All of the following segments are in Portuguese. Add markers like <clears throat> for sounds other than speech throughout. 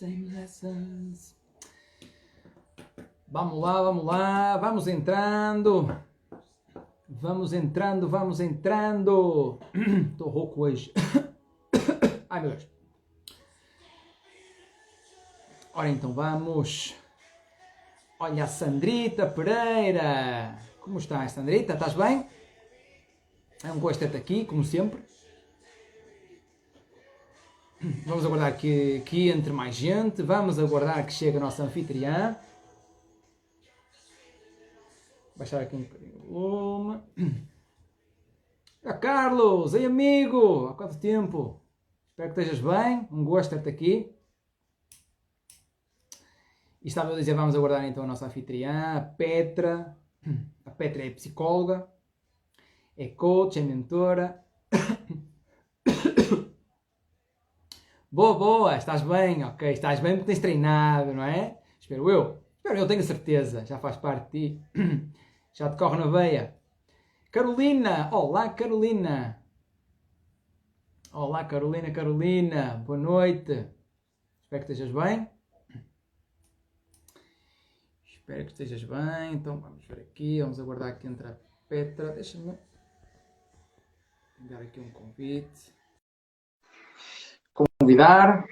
Same lessons. Vamos lá, vamos lá, vamos entrando. Vamos entrando, vamos entrando. <clears throat> Estou rouco hoje. <coughs> Ai meu Deus. Ora então vamos. Olha a Sandrita Pereira. Como estás, Sandrita? Estás bem? É um gosto ter-te aqui, como sempre. Vamos aguardar que, que entre mais gente. Vamos aguardar que chegue a nossa anfitriã. Baixar aqui um bocadinho. Ah, Carlos, ei amigo, há quanto tempo? Espero que estejas bem, um gosto ter-te aqui. E estava a dizer, vamos aguardar então a nossa anfitriã, a Petra. A Petra é psicóloga, é coach, é mentora. <coughs> Boa, boa, estás bem, ok, estás bem porque tens treinado, não é? Espero eu. Espero eu, tenho certeza, já faz parte de ti. <clears throat> Já te corre na veia. Carolina, olá Carolina. Olá Carolina, Carolina, boa noite. Espero que estejas bem. Espero que estejas bem. Então vamos ver aqui, vamos aguardar que entre a Petra. Deixa-me enviar aqui um convite. Convidar.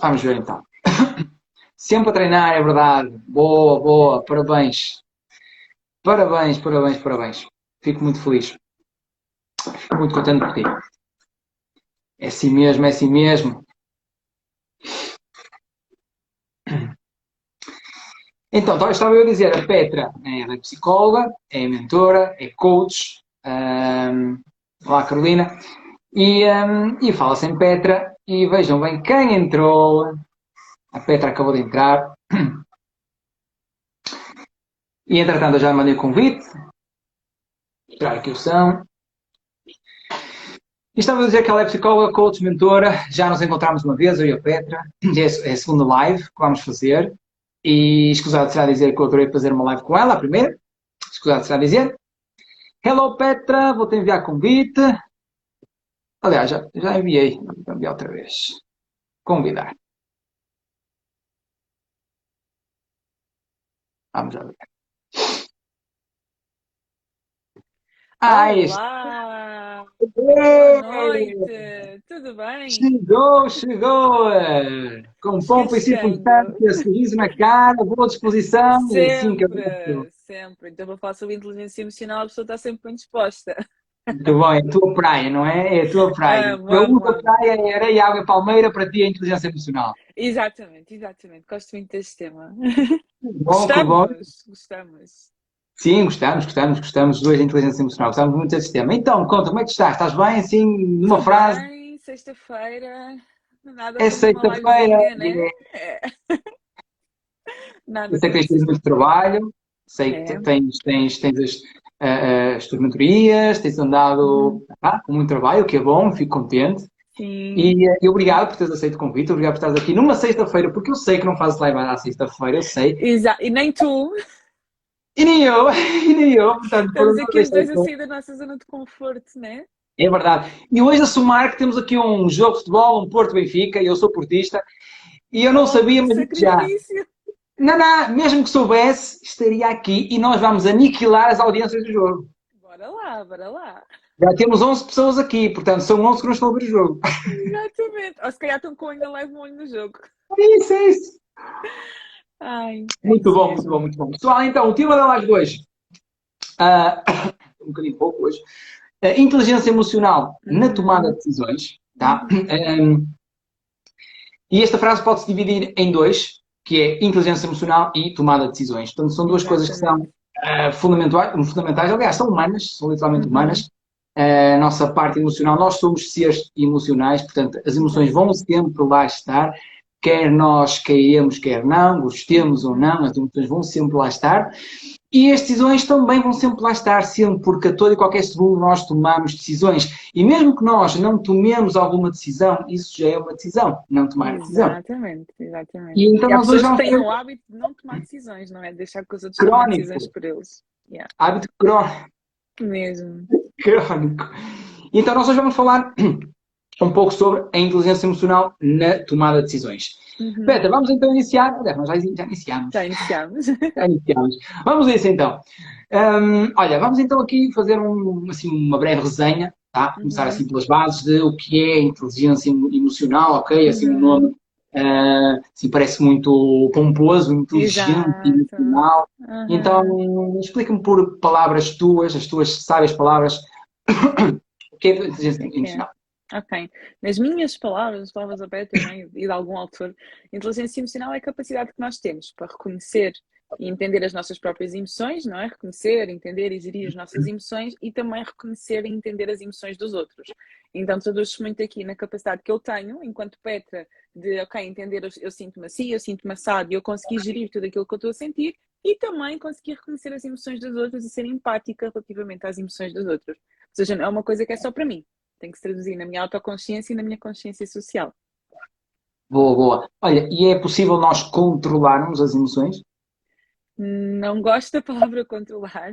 Vamos ver então. Sempre a treinar, é verdade. Boa, boa, parabéns. Parabéns, parabéns, parabéns. Fico muito feliz. Fico muito contente por ti. É assim mesmo, é assim mesmo. Então, então, estava eu a dizer, a Petra é psicóloga, é mentora, é coach. Um, olá, Carolina. E, um, e fala-se em Petra. E vejam bem quem entrou. A Petra acabou de entrar. E entretanto eu já mandei o convite. Esperar aqui o som. E estava a dizer que ela é psicóloga, coach, mentora. Já nos encontramos uma vez, eu e a Petra. É a segunda live que vamos fazer. E escusado será dizer que eu adorei fazer uma live com ela, a primeira. Escusado será dizer. Hello Petra, vou-te enviar convite. Aliás, já, já enviei. Vou enviar outra vez. Convidar. Vamos já ver. Ah, Olá! Boa noite! Tudo bem? Chegou, chegou! Com pompa e circunstância, sorriso na cara, boa disposição. Sempre, eu... sempre. Então, vou falar sobre inteligência emocional, a pessoa está sempre bem disposta. Muito bom, é a tua praia, não é? É a tua praia. É, a outra praia é areia, água e palmeira, para ti é inteligência emocional. Exatamente, exatamente. Gosto muito deste tema. Bom, gostamos, bom. gostamos. Sim, gostamos, gostamos, gostamos dois de inteligência emocional, gostamos muito desse tema. Então, conta, como é que estás? Estás bem, assim, numa Estou frase? Bem, sexta-feira, nada É sexta-feira. né? É. <laughs> Nada Eu sei que tens muito trabalho, sei que É. tens, tens, tens as, ah, as tuas mentorias, tens andado ah, com muito trabalho, o que é bom, fico contente. Sim. E, eh, e obrigado por teres aceito o convite, obrigado por estares aqui numa sexta-feira, porque eu sei que não fazes live à sexta-feira, eu sei. Exa- E nem tu. E nem eu, <laughs> e nem eu, portanto, Estamos aqui os dois a sair da nossa zona de conforto, né? É verdade. E hoje a somar que temos aqui um jogo de futebol, um Porto Benfica, e eu sou portista, e eu não sabia, mas já. Não, não, mesmo que soubesse, estaria aqui e nós vamos aniquilar as audiências do jogo. Bora lá, bora lá. Já temos 11 pessoas aqui, portanto são 11 que não estão a ver o jogo. Exatamente. Ou se calhar estão com ainda leve um olho no jogo. É isso, é isso. Ai, é Muito isso bom, mesmo. muito bom, muito bom. Pessoal, então, o tema da live de hoje, ah, <coughs> um bocadinho pouco hoje, a inteligência emocional na tomada de decisões, tá? Um, e esta frase pode-se dividir em dois, que é inteligência emocional e tomada de decisões. Portanto, são duas coisas que são ah, fundamentais, fundamentais, aliás, são humanas, são literalmente Uhum. humanas. A nossa parte emocional, nós somos seres emocionais, portanto, as emoções vão sempre lá estar, quer nós queiramos, quer não, gostemos ou não, as emoções vão sempre lá estar. E as decisões também vão sempre lá estar, sempre, porque a todo e qualquer segundo nós tomamos decisões. E mesmo que nós não tomemos alguma decisão, isso já é uma decisão, não tomar decisão. Exatamente, exatamente. E então há nós hoje vamos têm o hábito de não tomar decisões, não é? Deixar que os outros tomem decisões por eles. Yeah. hábito crónico. Mesmo. crónico. Então nós hoje vamos falar <clears throat> um pouco sobre a inteligência emocional na tomada de decisões. Uhum. Petra, vamos então iniciar. Nós já, já iniciamos. Já iniciamos. <laughs> Já iniciamos. Vamos a isso então. Um, olha, vamos então aqui fazer um, assim, uma breve resenha, tá? Começar uhum. assim pelas bases de o que é inteligência emocional, ok? Assim, uhum. um nome uh, assim, parece muito pomposo, inteligente, emocional. Uhum. Então, explica-me por palavras tuas, as tuas sábias palavras, <coughs> o que é inteligência emocional. Ok. Nas minhas palavras, as palavras da Beta né, e de algum autor, inteligência emocional é a capacidade que nós temos para reconhecer e entender as nossas próprias emoções, não é? Reconhecer, entender e gerir as nossas emoções e também reconhecer e entender as emoções dos outros. Então, traduz-se muito aqui na capacidade que eu tenho, enquanto Petra, de, ok, entender, eu, eu sinto-me assim, eu sinto-me assado e eu conseguir gerir tudo aquilo que eu estou a sentir e também conseguir reconhecer as emoções dos outros e ser empática relativamente às emoções dos outros. Ou seja, não é uma coisa que é só para mim tem que se traduzir na minha autoconsciência e na minha consciência social. Boa, boa. Olha, e é possível nós controlarmos as emoções? Não gosto da palavra controlar.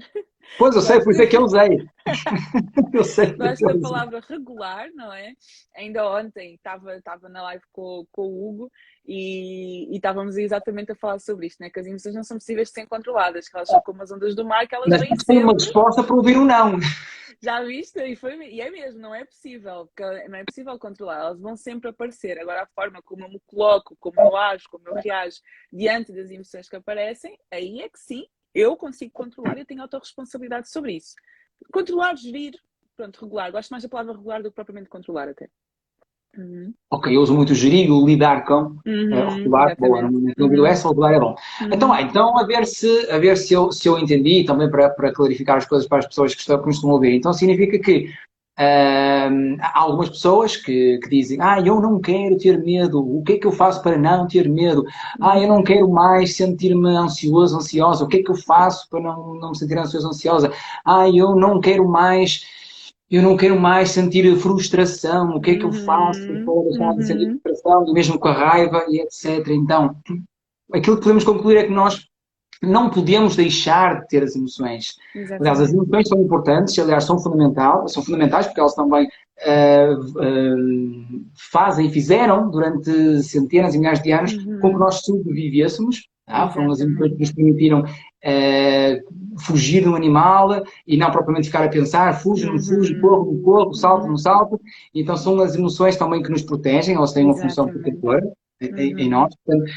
Pois, eu sei, por isso é que eu usei. <laughs> eu sei. Gosto da palavra regular, não é? Ainda ontem estava, estava na live com, com o Hugo e, e estávamos exatamente a falar sobre isto, né? que as emoções não são possíveis de serem controladas, que elas são como as ondas do mar, que elas Mas vêm sempre... uma resposta para ouvir um não. Já viste? E, foi, e é mesmo, não é possível, não é possível controlar, elas vão sempre aparecer. Agora, a forma como eu me coloco, como eu ajo, como eu reajo diante das emoções que aparecem, aí é que sim, eu consigo controlar e tenho autorresponsabilidade sobre isso. Controlar, gerir, pronto, regular. Gosto mais da palavra regular do que propriamente controlar até. Uhum. Ok, eu uso muito gerir, lidar com, uhum, uh, regular, boa, não uhum. essa, regular é bom. Uhum. Então, ah, então a ver, se, a ver se, eu, se eu entendi, também para, para clarificar as coisas para as pessoas que estão, que estão a ouvir. Então significa que uh, há algumas pessoas que, que dizem, ah, eu não quero ter medo, o que é que eu faço para não ter medo? Ah, eu não quero mais sentir-me ansioso, ansiosa, o que é que eu faço para não, não me sentir ansioso, ansiosa? Ah, eu não quero mais eu não quero mais sentir frustração, o que é que eu faço para deixar de sentir uhum. frustração, e mesmo com a raiva e etc. Então, aquilo que podemos concluir é que nós não podemos deixar de ter as emoções. Exatamente. Aliás, as emoções são importantes, aliás, são, fundamental, são fundamentais porque elas também uh, uh, fazem e fizeram durante centenas e milhares de anos uhum. com que nós sobrevivêssemos. Tá? Foram as emoções que nos permitiram uh, fugir de um animal e não propriamente ficar a pensar, fujo, não fujo, uhum. corro, não corro, salto, não salto. Então são as emoções também que nos protegem, elas têm uma Exatamente. função protetora em, em, nós. Portanto,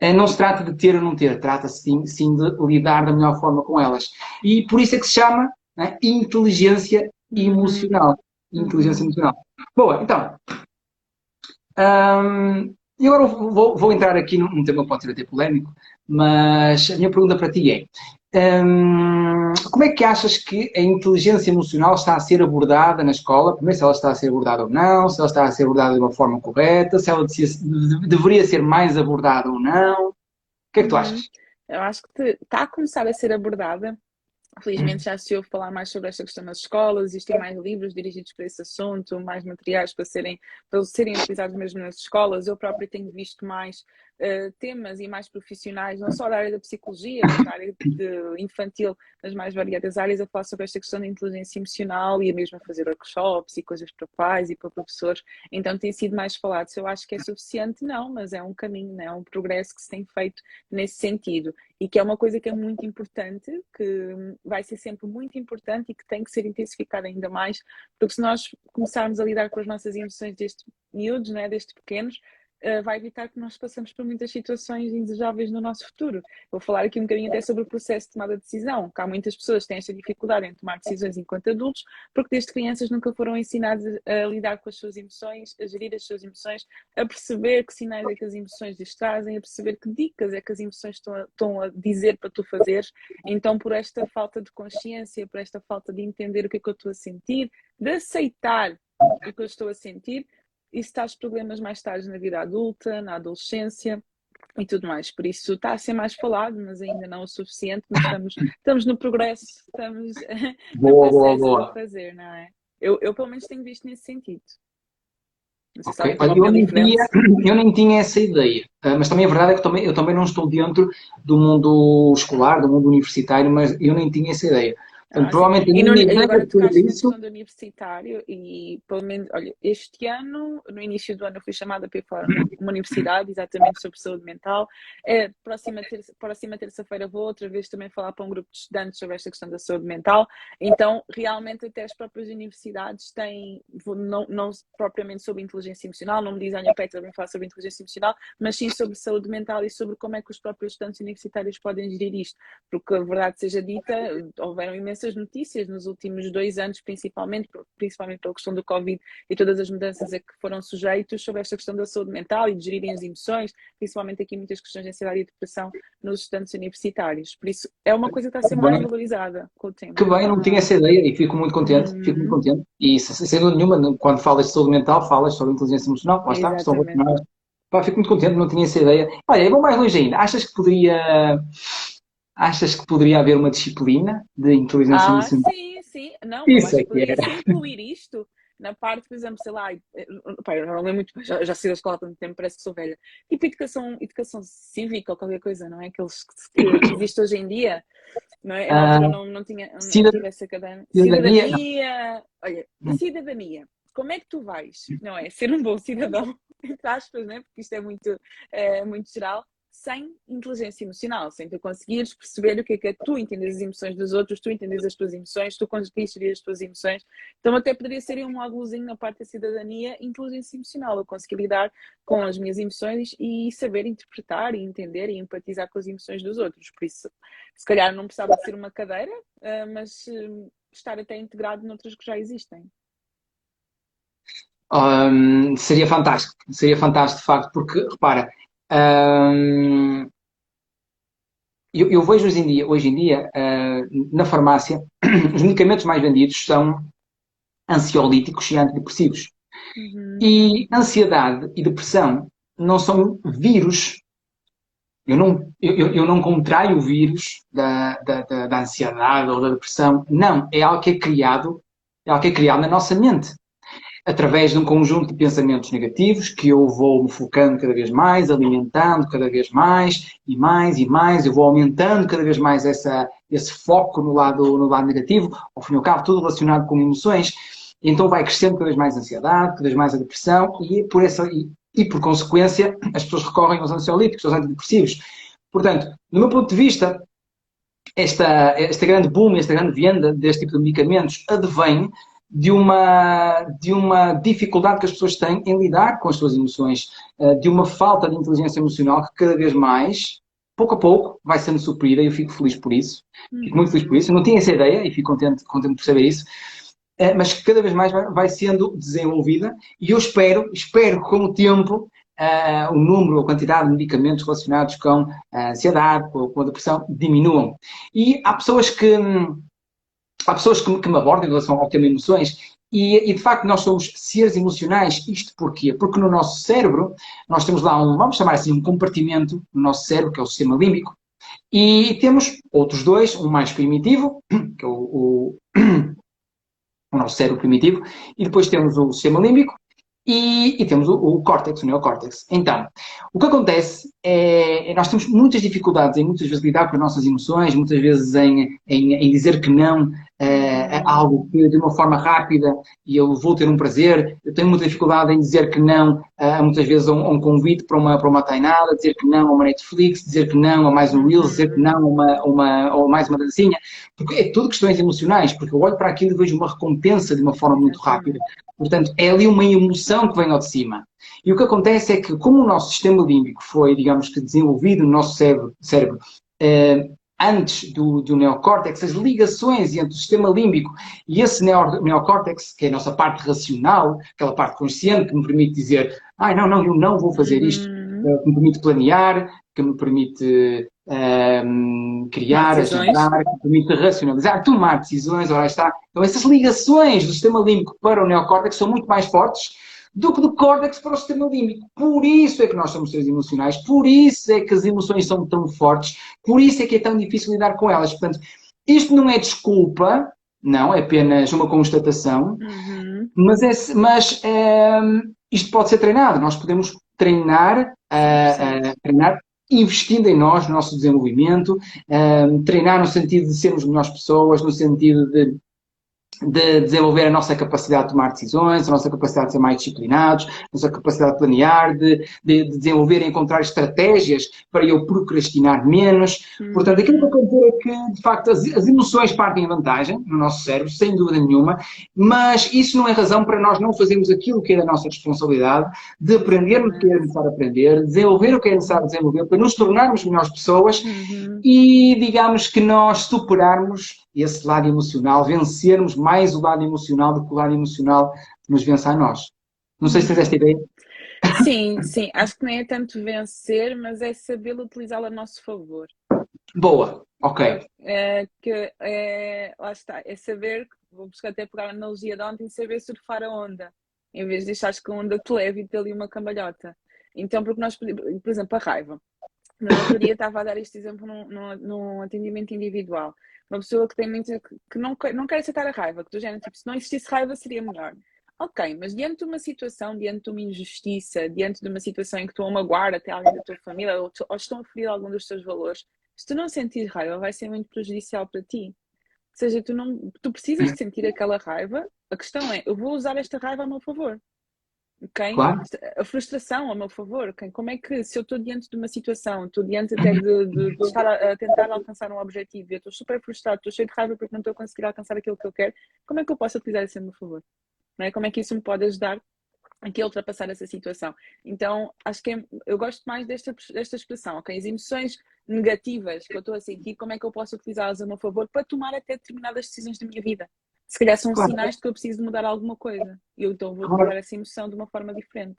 eh, não se trata de ter ou não ter, trata-se sim, sim, de lidar da melhor forma com elas. E por isso é que se chama né, inteligência emocional. Inteligência emocional. Boa, então. Hum, e agora vou, vou, entrar aqui num tema que pode ser até polémico, mas a minha pergunta para ti é: hum, como é que achas que a inteligência emocional está a ser abordada na escola? Primeiro, se ela está a ser abordada ou não, se ela está a ser abordada de uma forma correta, se ela deveria ser mais abordada ou não. O que é que tu uhum. achas? Eu acho que está a começar a ser abordada. Felizmente já se ouve falar mais sobre esta questão nas escolas, existem mais livros dirigidos para esse assunto, mais materiais para serem, para serem utilizados mesmo nas escolas. Eu própria tenho visto mais uh, temas e mais profissionais, não só da área da psicologia, mas da área de infantil, nas mais variadas áreas, a falar sobre esta questão da inteligência emocional e a mesmo a fazer workshops e coisas para pais e para professores. Então tem sido mais falado. Se eu acho que é suficiente, não, mas é um caminho, né? é um progresso que se tem feito nesse sentido e que é uma coisa que é muito importante, que vai ser sempre muito importante e que tem que ser intensificada ainda mais, porque se nós começarmos a lidar com as nossas emoções desde miúdos, né, desde pequenos, uh, vai evitar que nós passemos por muitas situações indesejáveis no nosso futuro. Vou falar aqui um bocadinho até sobre o processo de tomada de decisão, que há muitas pessoas que têm esta dificuldade em tomar decisões enquanto adultos, porque desde crianças nunca foram ensinadas a lidar com as suas emoções, a gerir as suas emoções, a perceber que sinais é que as emoções lhes trazem, a perceber que dicas é que as emoções estão a, estão a dizer para tu fazeres. Então, por esta falta de consciência, por esta falta de entender o que é que eu estou a sentir, de aceitar o que eu estou a sentir, isso traz problemas mais tarde na vida adulta, na adolescência e tudo mais. Por isso está a ser mais falado, mas ainda não o suficiente. Mas estamos, <laughs> estamos no progresso, estamos <laughs> boa, boa, boa. a fazer, não é? Eu, eu pelo menos tenho visto nesse sentido. Okay. eu, nem tinha, eu, nem tinha, essa ideia, uh, mas também a verdade é que também, eu também não estou dentro do mundo escolar, do mundo universitário, mas eu nem tinha essa ideia. Portanto, ah, provavelmente e, no, e agora tocaste isso... do universitário e pelo menos, olha, este ano, no início do ano, fui chamada para uma universidade exatamente sobre saúde mental. É, próxima terça, próxima terça-feira vou outra vez também falar para um grupo de estudantes sobre esta questão da saúde mental. Então, realmente, até as próprias universidades têm, não, não propriamente sobre inteligência emocional, não me dizem, olha, Petra, vem falar sobre inteligência emocional, mas sim sobre saúde mental e sobre como é que os próprios estudantes universitários podem gerir isto. Porque a verdade seja dita, houveram imensas notícias nos últimos dois anos, principalmente, principalmente pela questão do Covid e todas as mudanças a que foram sujeitos sobre esta questão da saúde mental e de gerirem as emoções, principalmente aqui muitas questões de ansiedade e depressão nos estudantes universitários. Por isso, é uma coisa que está a ser mais valorizada com o tempo. Que bem, não tinha essa ideia e fico muito contente, hum. fico muito contente. E sem dúvida nenhuma, quando falas de saúde mental, falas sobre inteligência emocional, lá está, estão Pá, fico muito contente, não tinha essa ideia. Olha, eu vou mais longe ainda. Achas que poderia Achas que poderia haver uma disciplina de inteligência ah, emocional? Sim, sim. Não, Isso é que era. incluir isto na parte, por exemplo, sei lá, pá, eu não lembro muito, já, já saí da escola há tanto tempo, parece que sou velha. Tipo educação, educação cívica ou qualquer coisa, não é? Aqueles que, que <coughs> existe hoje em dia, não é? Eu ah, não, não tinha, não cidad... essa cadeira. Cidadania. cidadania. Olha, hum. cidadania. Como é que tu vais, não é? Ser um bom cidadão, <laughs> entre aspas, né? Porque isto é muito, é, muito geral sem inteligência emocional, sem tu conseguires perceber o que é que é tu entendes as emoções dos outros, tu entendes as tuas emoções, tu conseguires gerir as tuas emoções. Então até poderia ser um módulozinho na parte da cidadania, inteligência emocional, eu conseguir lidar com as minhas emoções e saber interpretar e entender e empatizar com as emoções dos outros. Por isso, se calhar não precisava ser uma cadeira, eh, mas eh, estar até integrado noutras que já existem. Um, seria fantástico, seria fantástico de facto, porque repara, um, eu, eu, vejo hoje em dia, hoje em dia uh, na farmácia, <clears throat> os medicamentos mais vendidos são ansiolíticos e antidepressivos. Uhum. E ansiedade e depressão não são vírus. Eu não, eu, eu não contraio o vírus da, da, da, da ansiedade ou da depressão. Não, é algo que é criado, é algo que é criado na nossa mente através de um conjunto de pensamentos negativos que eu vou me focando cada vez mais, alimentando cada vez mais e mais e mais, eu vou aumentando cada vez mais essa, esse foco no lado, no lado negativo, ao fim e ao cabo, tudo relacionado com emoções, então vai crescendo cada vez mais a ansiedade, cada vez mais a depressão e por, essa, e, e por consequência as pessoas recorrem aos ansiolíticos, aos antidepressivos. Portanto, do meu ponto de vista, esta, esta grande boom, esta grande venda deste tipo de medicamentos advém de uma, de uma dificuldade que as pessoas têm em lidar com as suas emoções, eh, de uma falta de inteligência emocional que cada vez mais, pouco a pouco, vai sendo suprida e eu fico feliz por isso. Fico muito feliz por isso. Eu não tinha essa ideia e fico contente, contente por saber isso. Eh, mas que cada vez mais vai, sendo desenvolvida e eu espero, espero que com o tempo Uh, o número, a quantidade de medicamentos relacionados com a ansiedade, com, com a depressão, diminuam. E há pessoas que, há pessoas que me, que me abordam em relação ao tema emoções e, e, de facto nós somos seres emocionais. Isto porquê? Porque no nosso cérebro nós temos lá um, vamos chamar assim, um compartimento no nosso cérebro, que é o sistema límbico, e temos outros dois, um mais primitivo, <coughs> que é o, o, <coughs> o nosso cérebro primitivo, e depois temos o sistema límbico, e, e, temos o, o córtex, o neocórtex. Então, o que acontece é, é, nós temos muitas dificuldades em muitas vezes lidar com as nossas emoções, muitas vezes em, em, em dizer que não é, algo que de uma forma rápida e eu vou ter um prazer. Eu tenho muita dificuldade em dizer que não uh, muitas vezes a um, a um, convite para uma, para uma tainada, dizer que não a uma Netflix, dizer que não a mais um Reels, dizer que não a uma, uma, ou mais uma dancinha, porque é tudo questões emocionais, porque eu olho para aquilo e vejo uma recompensa de uma forma muito rápida. Portanto, é ali uma emoção que vem ao de cima. E o que acontece é que, como o nosso sistema límbico foi, digamos que, desenvolvido no nosso cérebro, cérebro eh, antes do, do neocórtex, as ligações entre o sistema límbico e esse neo, neocórtex, que é a nossa parte racional, aquela parte consciente que me permite dizer, ah, não, não, eu não vou fazer isto, uhum. que me permite planear, que me permite um, ehm, criar, ajudar, que permite racionalizar, tomar decisões, ora está. Então essas ligações do sistema límbico para o neocórtex são muito mais fortes do que do córtex para o sistema límbico. Por isso é que nós somos seres emocionais, por isso é que as emoções são tão fortes, por isso é que é tão difícil lidar com elas. Portanto, isto não é desculpa, não, é apenas uma constatação, uhum. mas, é, mas é, isto pode ser treinado. Nós podemos treinar, uh, uh, treinar investindo em nós, no nosso desenvolvimento, um, treinar no sentido de sermos melhores pessoas, no sentido de de desenvolver a nossa capacidade de tomar decisões, a nossa capacidade de ser mais disciplinados, a nossa capacidade de planear, de, de, de desenvolver e encontrar estratégias para eu procrastinar menos. Hum. Portanto, aquilo que eu que, de facto, as, as, emoções partem em vantagem no nosso cérebro, sem dúvida nenhuma, mas isso não é razão para nós não fazermos aquilo que é da nossa responsabilidade, de aprender o que é necessário aprender, desenvolver o que é necessário desenvolver, para nos tornarmos melhores pessoas uhum. e, digamos, que nós superarmos esse lado emocional, vencermos mais o lado emocional do que o lado emocional nos vence a nós. Não sei se tens esta ideia. Sim, sim. Acho que nem é tanto vencer, mas é saber utilizá-la a nosso favor. Boa, ok. É, que, é, lá está, é saber, vou buscar até pegar a analogia de ontem, saber surfar a onda, em vez de deixar que a onda te leve e te ali uma cambalhota. Então, porque nós, por exemplo, a raiva. No outro dia estava a dar este exemplo num, num, num atendimento individual uma pessoa que tem muito, que não, não quer aceitar a raiva, que do género, tipo, se não existisse raiva seria melhor. Ok, mas diante de uma situação, diante de uma injustiça, diante de uma situação em que estão a magoar até alguém da tua família ou, ou estão a ferir algum dos teus valores, se tu não sentires raiva, vai ser muito prejudicial para ti. Ou seja, tu, não, tu precisas de sentir aquela raiva. A questão é, eu vou usar esta raiva a meu favor. Okay? Claro. A frustração, a meu favor. Okay? Como é que, se eu estou diante de uma situação, estou diante até de, de, de estar a, a, tentar alcançar um objetivo, eu estou super frustrado, estou cheio de raiva porque não estou a conseguir alcançar aquilo que eu quero, como é que eu posso utilizar isso a meu favor? Não é? Como é que isso me pode ajudar aqui a ultrapassar essa situação? Então, acho que é, eu gosto mais desta, desta expressão, ok? As emoções negativas que eu estou a sentir, como é que eu posso utilizá-las a meu favor para tomar até determinadas decisões da minha vida? Se calhar são claro. sinais de que eu preciso mudar alguma coisa. E eu então vou claro. mudar essa emoção de uma forma diferente.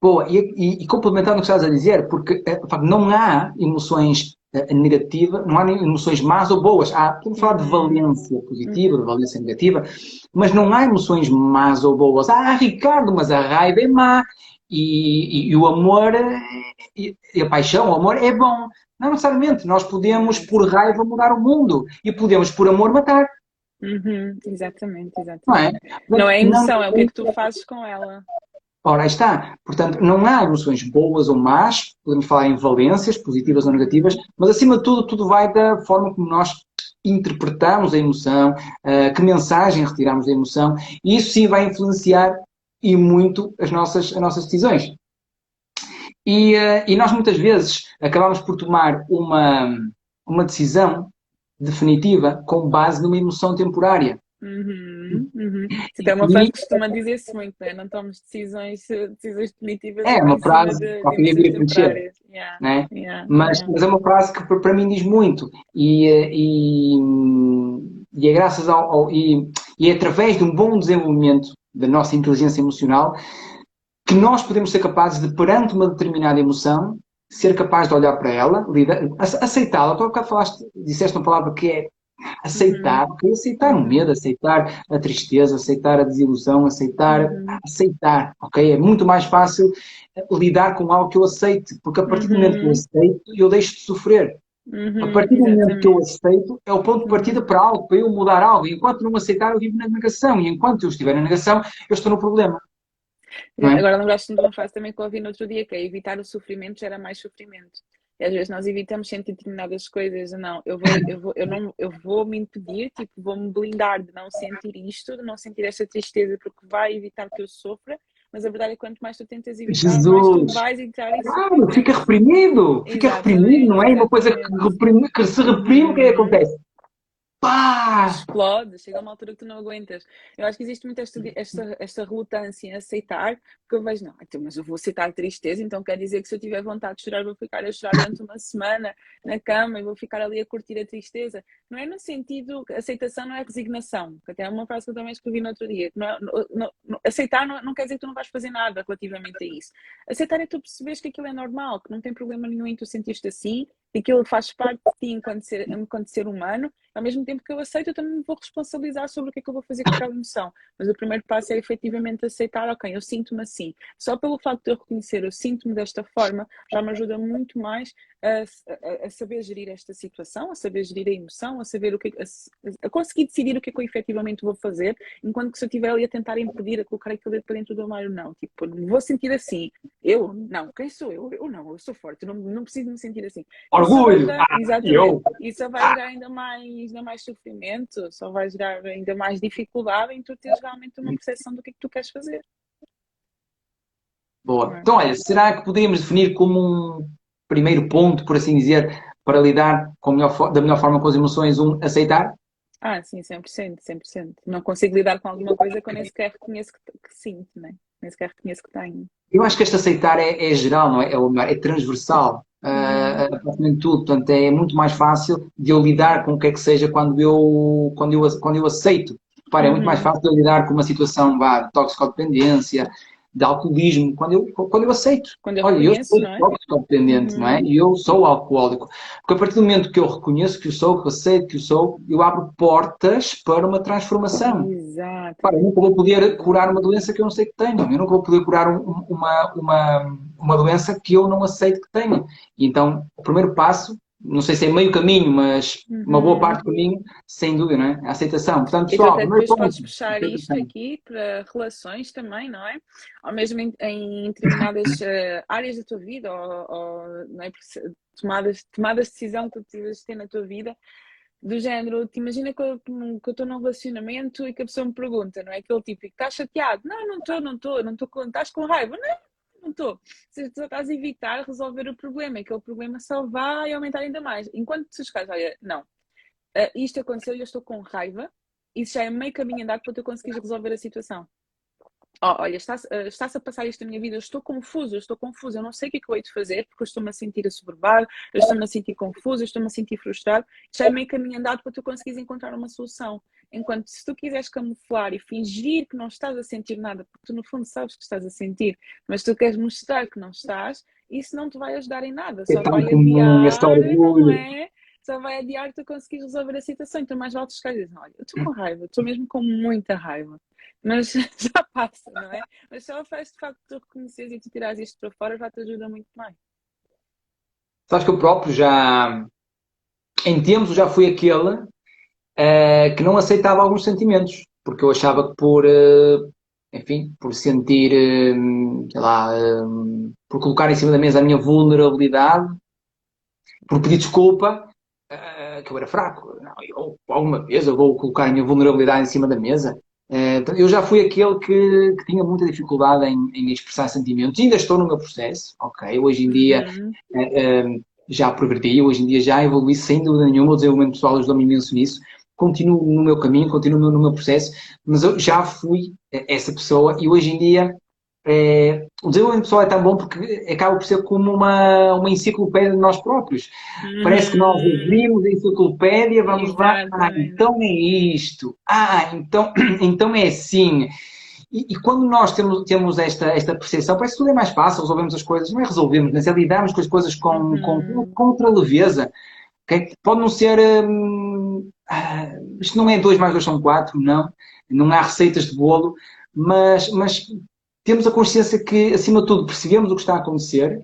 Boa, e, e, e complementando o que estás a dizer, porque eh, não há emoções eh, negativas, não há emoções más ou boas. Há, podemos falar de uhum. valência positiva, de uhum. valência negativa, mas não há emoções más ou boas. Ah, Ricardo, mas a raiva é má e, e, e o amor e, e a paixão, o amor é bom. Não necessariamente. Nós podemos, por raiva, mudar o mundo e podemos, por amor, matar. Uhum, exatamente, exatamente. Não é, não é emoção, não, é o que é que tu fazes com ela. Ora, aí está. Portanto, não há emoções boas ou más, podemos falar em valências, positivas ou negativas, mas acima de tudo, tudo vai da forma como nós interpretamos a emoção, uh, que mensagem retiramos da emoção, e isso sim vai influenciar e muito as nossas, as nossas decisões. E, uh, e nós muitas vezes acabamos por tomar uma, uma decisão definitiva com base numa emoção temporária. Uhum, uhum. é uma frase que costuma dizer-se muito, né? não tomamos decisões, decisões definitivas. É uma frase que qualquer dia conhecer. Yeah, né? Yeah, mas, yeah. mas é uma frase que para mim diz muito. E, e, e é graças ao. ao e, e é através de um bom desenvolvimento da nossa inteligência emocional que nós podemos ser capazes de, perante uma determinada emoção, ser capaz de olhar para ela, aceitá-la. Tu há falaste, disseste uma palavra que é aceitar, uhum. é aceitar o medo, aceitar a tristeza, aceitar a desilusão, aceitar, uhum. aceitar, ok? É muito mais fácil lidar com algo que eu aceite, porque a partir do momento que eu uhum. aceito, eu deixo de sofrer. Uhum, a partir do exatamente. momento que eu aceito, é o ponto de partida para algo, para eu mudar algo. E enquanto não aceitar, eu vivo na negação. E enquanto eu estiver na negação, eu estou no problema. Não é? Agora lembraste-me de uma frase também que eu ouvi no outro dia, que é evitar o sofrimento gera mais sofrimento. E às vezes nós evitamos sentir determinadas coisas. Não, eu vou, eu vou, eu não, eu vou me impedir, tipo, vou me blindar de não sentir isto, de não sentir esta tristeza, porque vai evitar que eu sofra. Mas a verdade é que quanto mais tu tentas evitar, Jesus. mais tu vais entrar em Claro, fica reprimido, fica Exatamente. reprimido, não é? Uma coisa que, reprime, que se reprime, o que é que acontece? Pá! Explode, chega a uma altura que tu não aguentas. Eu acho que existe muito esta, esta, esta relutância em aceitar, porque eu vejo, não, então, mas eu vou aceitar a tristeza, então quer dizer que se eu tiver vontade de chorar, vou ficar a chorar durante uma semana na cama e vou ficar ali a curtir a tristeza. Não é no sentido, aceitação não é resignação, que até é uma frase que eu também escrevi no outro dia. Não, é, não, não, aceitar não, não quer dizer que tu não vais fazer nada relativamente a isso. Aceitar é tu perceberes que aquilo é normal, que não tem problema nenhum em tu sentir-te assim e aquilo faz parte de ti enquanto ser, enquanto ser humano, ao mesmo tempo que eu aceito, eu também me vou responsabilizar sobre o que é que eu vou fazer com aquela emoção. Mas o primeiro passo é efetivamente aceitar, ok, eu sinto-me assim. Só pelo facto de eu reconhecer, eu sinto-me desta forma, já me ajuda muito mais a, a, a, saber gerir esta situação, a saber gerir a emoção, a saber o que a, a, conseguir decidir o que é que eu efetivamente vou fazer, enquanto que se eu estiver ali a tentar impedir, a colocar aquilo para dentro do armário, não. Tipo, vou sentir assim. Eu? Não. Quem sou eu? Eu não, eu sou forte, não, não preciso me sentir assim. Orgulho! Dar, ah, exatamente. Eu. Isso vai gerar ainda mais, ainda mais sofrimento, só vai gerar ainda mais dificuldade em tu teres realmente uma percepção do que é que tu queres fazer. Boa. É? Então, olha, será que poderíamos definir como um primeiro ponto, por assim dizer, para lidar melhor, da melhor forma com as emoções, um aceitar? Ah, sim, 100%, 100%. Não consigo lidar com alguma coisa que eu nem sequer reconheço que, que sinto, né? nem sequer reconheço que tenho. Eu acho que este aceitar é, é geral, não é? É, o melhor, é transversal. Uh, tudo, portanto é muito mais fácil de eu lidar com o que é que seja quando eu, quando eu, quando eu aceito. Repara, é muito mais uhum. fácil de eu lidar com uma situação vá, de toxicodependência, de alcoolismo, quando eu, quando eu aceito. Quando eu Olha, eu sou é? dependente, uhum. não é? E eu sou alcoólico. Porque a partir do momento que eu reconheço que eu sou, que eu aceito que eu sou, eu abro portas para uma transformação. Exato. Para, eu nunca vou poder curar uma doença que eu não sei que tenho. Eu nunca vou poder curar um, uma, uma, uma doença que eu não aceito que tenho. E então, o primeiro passo não sei se é meio caminho, mas uhum. uma boa uhum. parte do caminho, sem dúvida, não é? A aceitação. Portanto, pessoal, e depois podes puxar isto aqui para relações também, não é? Ou mesmo em, em determinadas uh, <coughs> áreas da tua vida, ou, ou não é? tomadas, tomadas de decisão que tu precisas ter na tua vida, do género, te imagina que eu, que eu estou num relacionamento e que a pessoa me pergunta, não é? Aquele tipo, estás chateado? Não, não estou, não estou, não estou com, estás com raiva? Não, não estou. Se tu estás a evitar resolver o problema, que o problema só vai aumentar ainda mais. Enquanto tu chegares, olha, não, uh, isto aconteceu e eu estou com raiva, isso já é meio caminho andado para tu conseguires resolver a situação oh, olha, está-se uh, está a passar isto na minha vida, eu estou confuso, eu estou confuso, eu não sei o que é que eu hei de fazer, porque eu estou-me a sentir assoberbado, eu estou-me a sentir confuso, eu estou-me a sentir frustrado. Já é meio caminho andado para tu conseguires encontrar uma solução. Enquanto se tu quiseres camuflar e fingir que não estás a sentir nada, porque tu no fundo sabes que estás a sentir, mas tu queres mostrar que não estás, isso não te vai ajudar em nada, só vai adiar, não é? só vai adiar tu conseguires resolver a situação. Então, mais vale chegar e dizer: Olha, eu estou com raiva, estou mesmo com muita raiva mas <laughs> já passa, não é? Mas só o facto de facto tu reconheceres e tu tirares isto para fora já te ajuda muito mais. Sabes que eu próprio já, em tempos, já fui aquele uh, que não aceitava alguns sentimentos, porque eu achava que por, uh, enfim, por sentir, uh, sei lá, por colocar em cima da mesa a minha vulnerabilidade, por pedir desculpa, que eu era fraco. Não, eu, alguma vez eu vou colocar a minha vulnerabilidade em cima da mesa. Eh, eu já fui aquele que, que tinha muita dificuldade em, em, expressar sentimentos. Ainda estou no meu processo, ok? Hoje em dia uhum. uh, já progredi, hoje em dia já evolui sem dúvida nenhuma. O desenvolvimento pessoal ajudou-me imenso nisso. Continuo no meu caminho, continuo no meu processo, mas eu já fui essa pessoa e hoje em dia é, o desenvolvimento pessoal é tão bom porque acaba por ser como uma, uma enciclopédia de nós próprios. Uhum. Parece que nós abrimos a enciclopédia, vamos lá, ah, então é isto, ah, então, <clears throat> então é assim. E, e, quando nós temos, temos esta, esta percepção, parece que tudo é mais fácil, resolvemos as coisas, não é resolvemos, mas é lidarmos com as coisas com, uhum. com, com outra leveza. Okay? Pode não ser. Hum, ah, isto não é 2 mais 2 são 4, não. Não há receitas de bolo, mas, mas temos a consciência que, acima de tudo, percebemos o que está a acontecer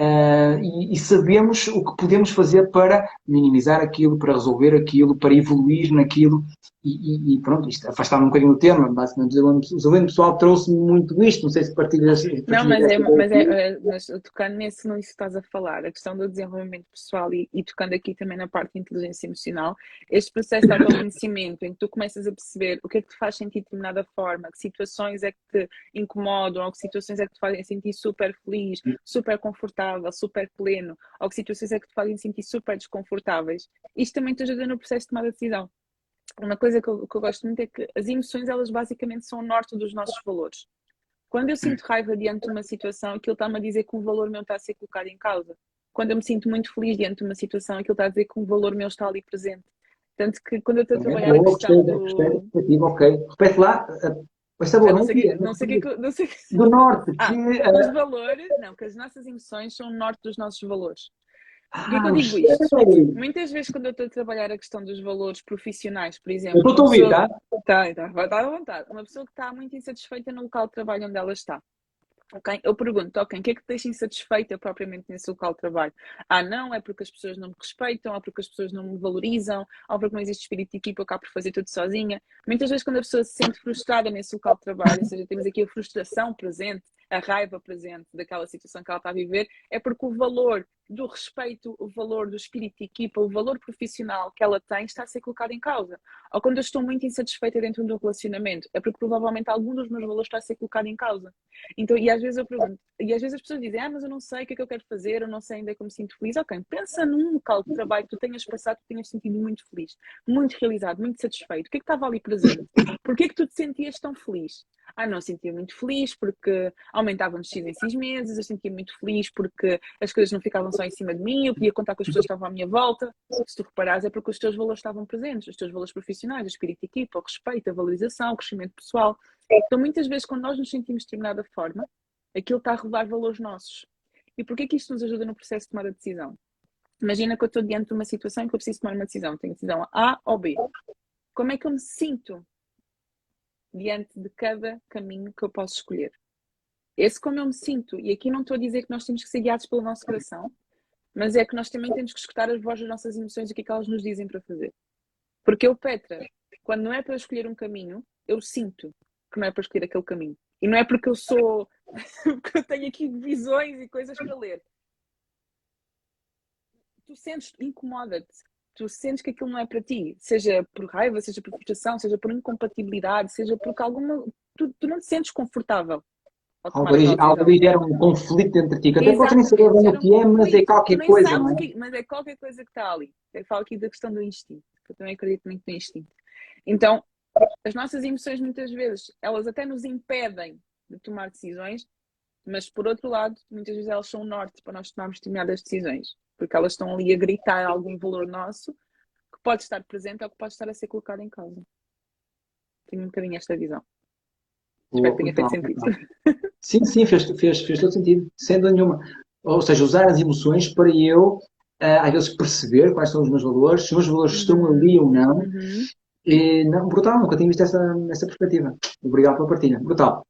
uh, e, e, sabemos o que podemos fazer para minimizar aquilo, para resolver aquilo, para evoluir naquilo e, e, pronto, isto afastar um bocadinho o tema, basicamente o desenvolvimento pessoal trouxe-me muito isto, não sei se partilhas. Não, mas, é, mas, é, é, mas tocando nesse, não isso estás a falar, a questão do desenvolvimento pessoal e, e, tocando aqui também na parte de inteligência emocional, este processo de autoconhecimento em que tu começas a perceber o que é que te faz sentir de determinada forma, que situações é que te incomodam, ou que situações é que te fazem sentir super feliz, super confortável, super pleno, ou que situações é que te fazem sentir super desconfortáveis. Isto também te ajuda no processo de tomar decisão uma coisa que eu, que eu, gosto muito é que as emoções, elas basicamente são o norte dos nossos valores. Quando eu sinto raiva diante de uma situação, aquilo está-me a dizer que um valor meu está a ser colocado em causa. Quando eu me sinto muito feliz diante de uma situação, aquilo está a dizer que um valor meu está ali presente. Tanto que quando eu estou a trabalhar a questão do... ok. Repete lá, mas está bom, não, sei, não, sei que, não sei Do norte. Ah, que, uh... Os valores, não, que as nossas emoções são o norte dos nossos valores. Por que é que eu digo isto? Muitas vezes, quando eu estou a trabalhar a questão dos valores profissionais, por exemplo. Eu estou a ouvir, tá? Está, está, estar à vontade. Uma pessoa que está muito insatisfeita no local de trabalho onde ela está. Okay? Eu pergunto, ok, o que é que te deixa insatisfeita propriamente nesse local de trabalho? Ah, não, é porque as pessoas não me respeitam, ou porque as pessoas não me valorizam, ou porque não existe espírito de equipa, eu acabo por fazer tudo sozinha. Muitas vezes, quando a pessoa se sente frustrada nesse local de trabalho, ou seja, temos aqui a frustração presente, a raiva presente daquela situação que ela está a viver, é porque o valor do respeito, o valor do espírito de equipa, o valor profissional que ela tem está a ser colocado em causa. Ou quando eu estou muito insatisfeita dentro do relacionamento, é porque provavelmente algum dos meus valores está a ser colocado em causa. Então, e às vezes eu pergunto, e às vezes as pessoas dizem, ah, mas eu não sei o que é que eu quero fazer, eu não sei ainda como me sinto feliz. Ok, pensa num local de trabalho que tu tenhas passado, que tenhas sentido muito feliz, muito realizado, muito satisfeito. O que é que estava ali presente? Porquê é que tu te sentias tão feliz? Ah, não, sentia muito feliz porque aumentavam de X em X meses, eu sentia muito feliz porque as coisas não ficavam só em cima de mim, eu podia contar com as pessoas que estavam à minha volta. Se tu reparares, é porque os teus valores estavam presentes, os teus valores profissionais, o espírito de equipa, o respeito, a valorização, o crescimento pessoal. Então, muitas vezes, quando nós nos sentimos de determinada forma, aquilo está a revelar valores nossos. E porquê que isto nos ajuda no processo de tomar a decisão? Imagina que eu estou diante de uma situação em que eu preciso tomar uma decisão. Tenho decisão A ou B. Como é que eu me sinto diante de cada caminho que eu posso escolher. Esse como eu me sinto, e aqui não estou a dizer que nós temos que ser guiados pelo nosso coração, mas é que nós também temos que escutar as vozes das nossas emoções e o que é que elas nos dizem para fazer. Porque eu, Petra, quando não é para escolher um caminho, eu sinto que não é para escolher aquele caminho. E não é porque eu sou, <laughs> porque eu tenho aqui visões e coisas para ler. Tu sentes, incomoda-te tu sentes que aquilo não é para ti, seja por raiva, seja por frustração, seja por incompatibilidade, seja porque alguma. Tu, tu não te sentes confortável. Algo gera um conflito entre ti, que até podes nem saber bem o que é, mas é qualquer coisa, não é? Que, mas é qualquer coisa que está ali. Eu falo aqui da questão do instinto, que eu também acredito muito no instinto. Então, as nossas emoções muitas vezes, elas até nos impedem de tomar decisões, mas por outro lado, muitas vezes elas são o norte para nós tomarmos determinadas decisões porque elas estão ali a gritar algum valor nosso que pode estar presente ou que pode estar a ser colocado em causa. Tenho um bocadinho esta visão. Espero que tenha feito sentido. <laughs> Sim, sim, fez, fez, fez todo sentido, sem dúvida nenhuma. Ou seja, usar as emoções para eu, uh, às vezes, perceber quais são os meus valores, se os meus valores estão uhum. ali ou não. Uhum. E, não, brutal, nunca tinha visto essa, essa perspectiva. Obrigado pela partilha. Brutal.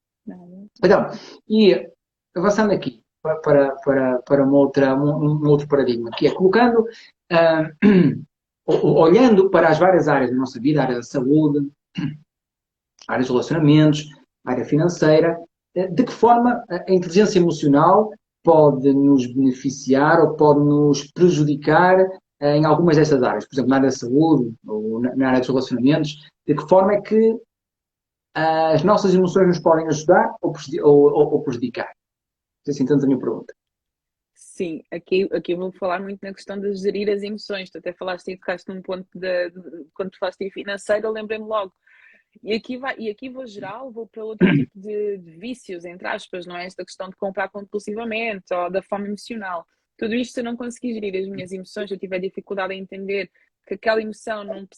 Então, e avançando aqui, para, para, para uma outra, um, um outro paradigma, que é colocando, <clears throat> uh, olhando para as várias áreas da nossa vida, a área da saúde, a <clears throat> área dos relacionamentos, a área financeira, de que forma a inteligência emocional pode nos beneficiar ou pode nos prejudicar uh, em algumas destas áreas, por exemplo, na área da saúde ou na, área dos relacionamentos, de que forma é que as nossas emoções nos podem ajudar ou, ou, ou prejudicar se assim tanto a minha pergunta. Sim, aqui, aqui vou falar muito na questão de gerir as emoções. Tu até falaste e tocaste num ponto de, de, quando tu falaste em financeiro, eu lembrei-me logo. E aqui, vai, e aqui vou geral, vou para outro tipo de, de, vícios, entre aspas, não é? Esta questão de comprar compulsivamente ou da fome emocional. Tudo isto, se eu não conseguir gerir as minhas emoções, eu tiver dificuldade em entender que aquela emoção não,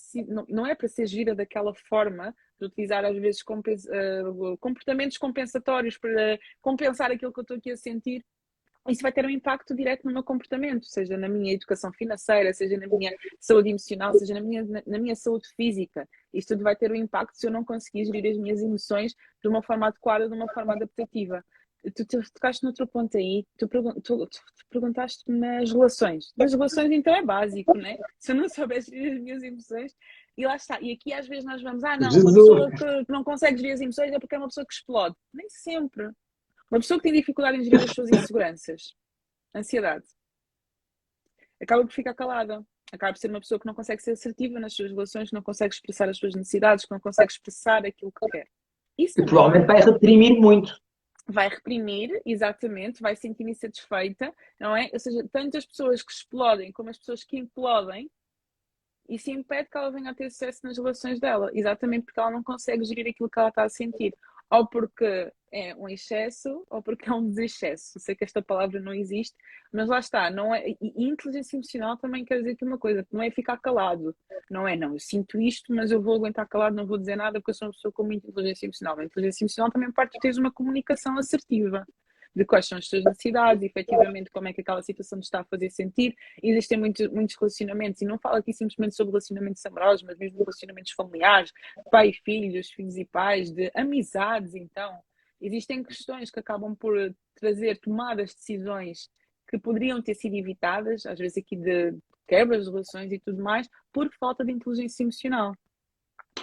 não, é para ser gerida daquela forma, de utilizar às vezes uh, comportamentos compensatórios para compensar aquilo que eu estou aqui a sentir, isso vai ter um impacto direto no meu comportamento, seja na minha educação financeira, seja na minha saúde emocional, seja na minha, na, minha saúde física. Isto tudo vai ter um impacto se eu não conseguir gerir as minhas emoções de uma forma adequada, de uma forma adaptativa. Tu, tu tocaste no outro ponto aí, tu, tu, tu perguntaste nas relações. Nas relações, então, é básico, né? Se eu não soubesse gerir as minhas emoções, e lá está. E aqui às vezes nós vamos, ah, não, uma pessoa que não consegue gerir as emoções é porque é uma pessoa que explode. Nem sempre. Uma pessoa que tem dificuldade em gerir as suas inseguranças, ansiedade, acaba por ficar calada. Acaba por ser uma pessoa que não consegue ser assertiva nas suas relações, que não consegue expressar as suas necessidades, que não consegue expressar aquilo que quer. Isso e provavelmente vai reprimir muito. Vai reprimir, exatamente, vai sentir insatisfeita, não é? Ou seja, tanto as pessoas que explodem como as pessoas que implodem isso impede que ela venha a ter sucesso nas relações dela, exatamente porque ela não consegue gerir aquilo que ela está a sentir. Ou porque é um excesso, ou porque é um desexcesso. Sei que esta palavra não existe, mas lá está. Não é, e inteligência emocional também quer dizer que uma coisa, não é ficar calado. Não é, não, eu sinto isto, mas eu vou aguentar calado, não vou dizer nada porque eu sou uma pessoa com muita inteligência emocional. A inteligência emocional também parte de teres uma comunicação assertiva. De quais são as suas necessidades, efetivamente como é que aquela situação te está a fazer sentir. Existem muitos, muitos relacionamentos, e não falo aqui simplesmente sobre relacionamentos amorosos, mas mesmo relacionamentos familiares, pai e filhos, filhos e pais, de amizades, então. Existem questões que acabam por trazer tomadas de decisões que poderiam ter sido evitadas, às vezes aqui de quebras de relações e tudo mais, por falta de inteligência emocional.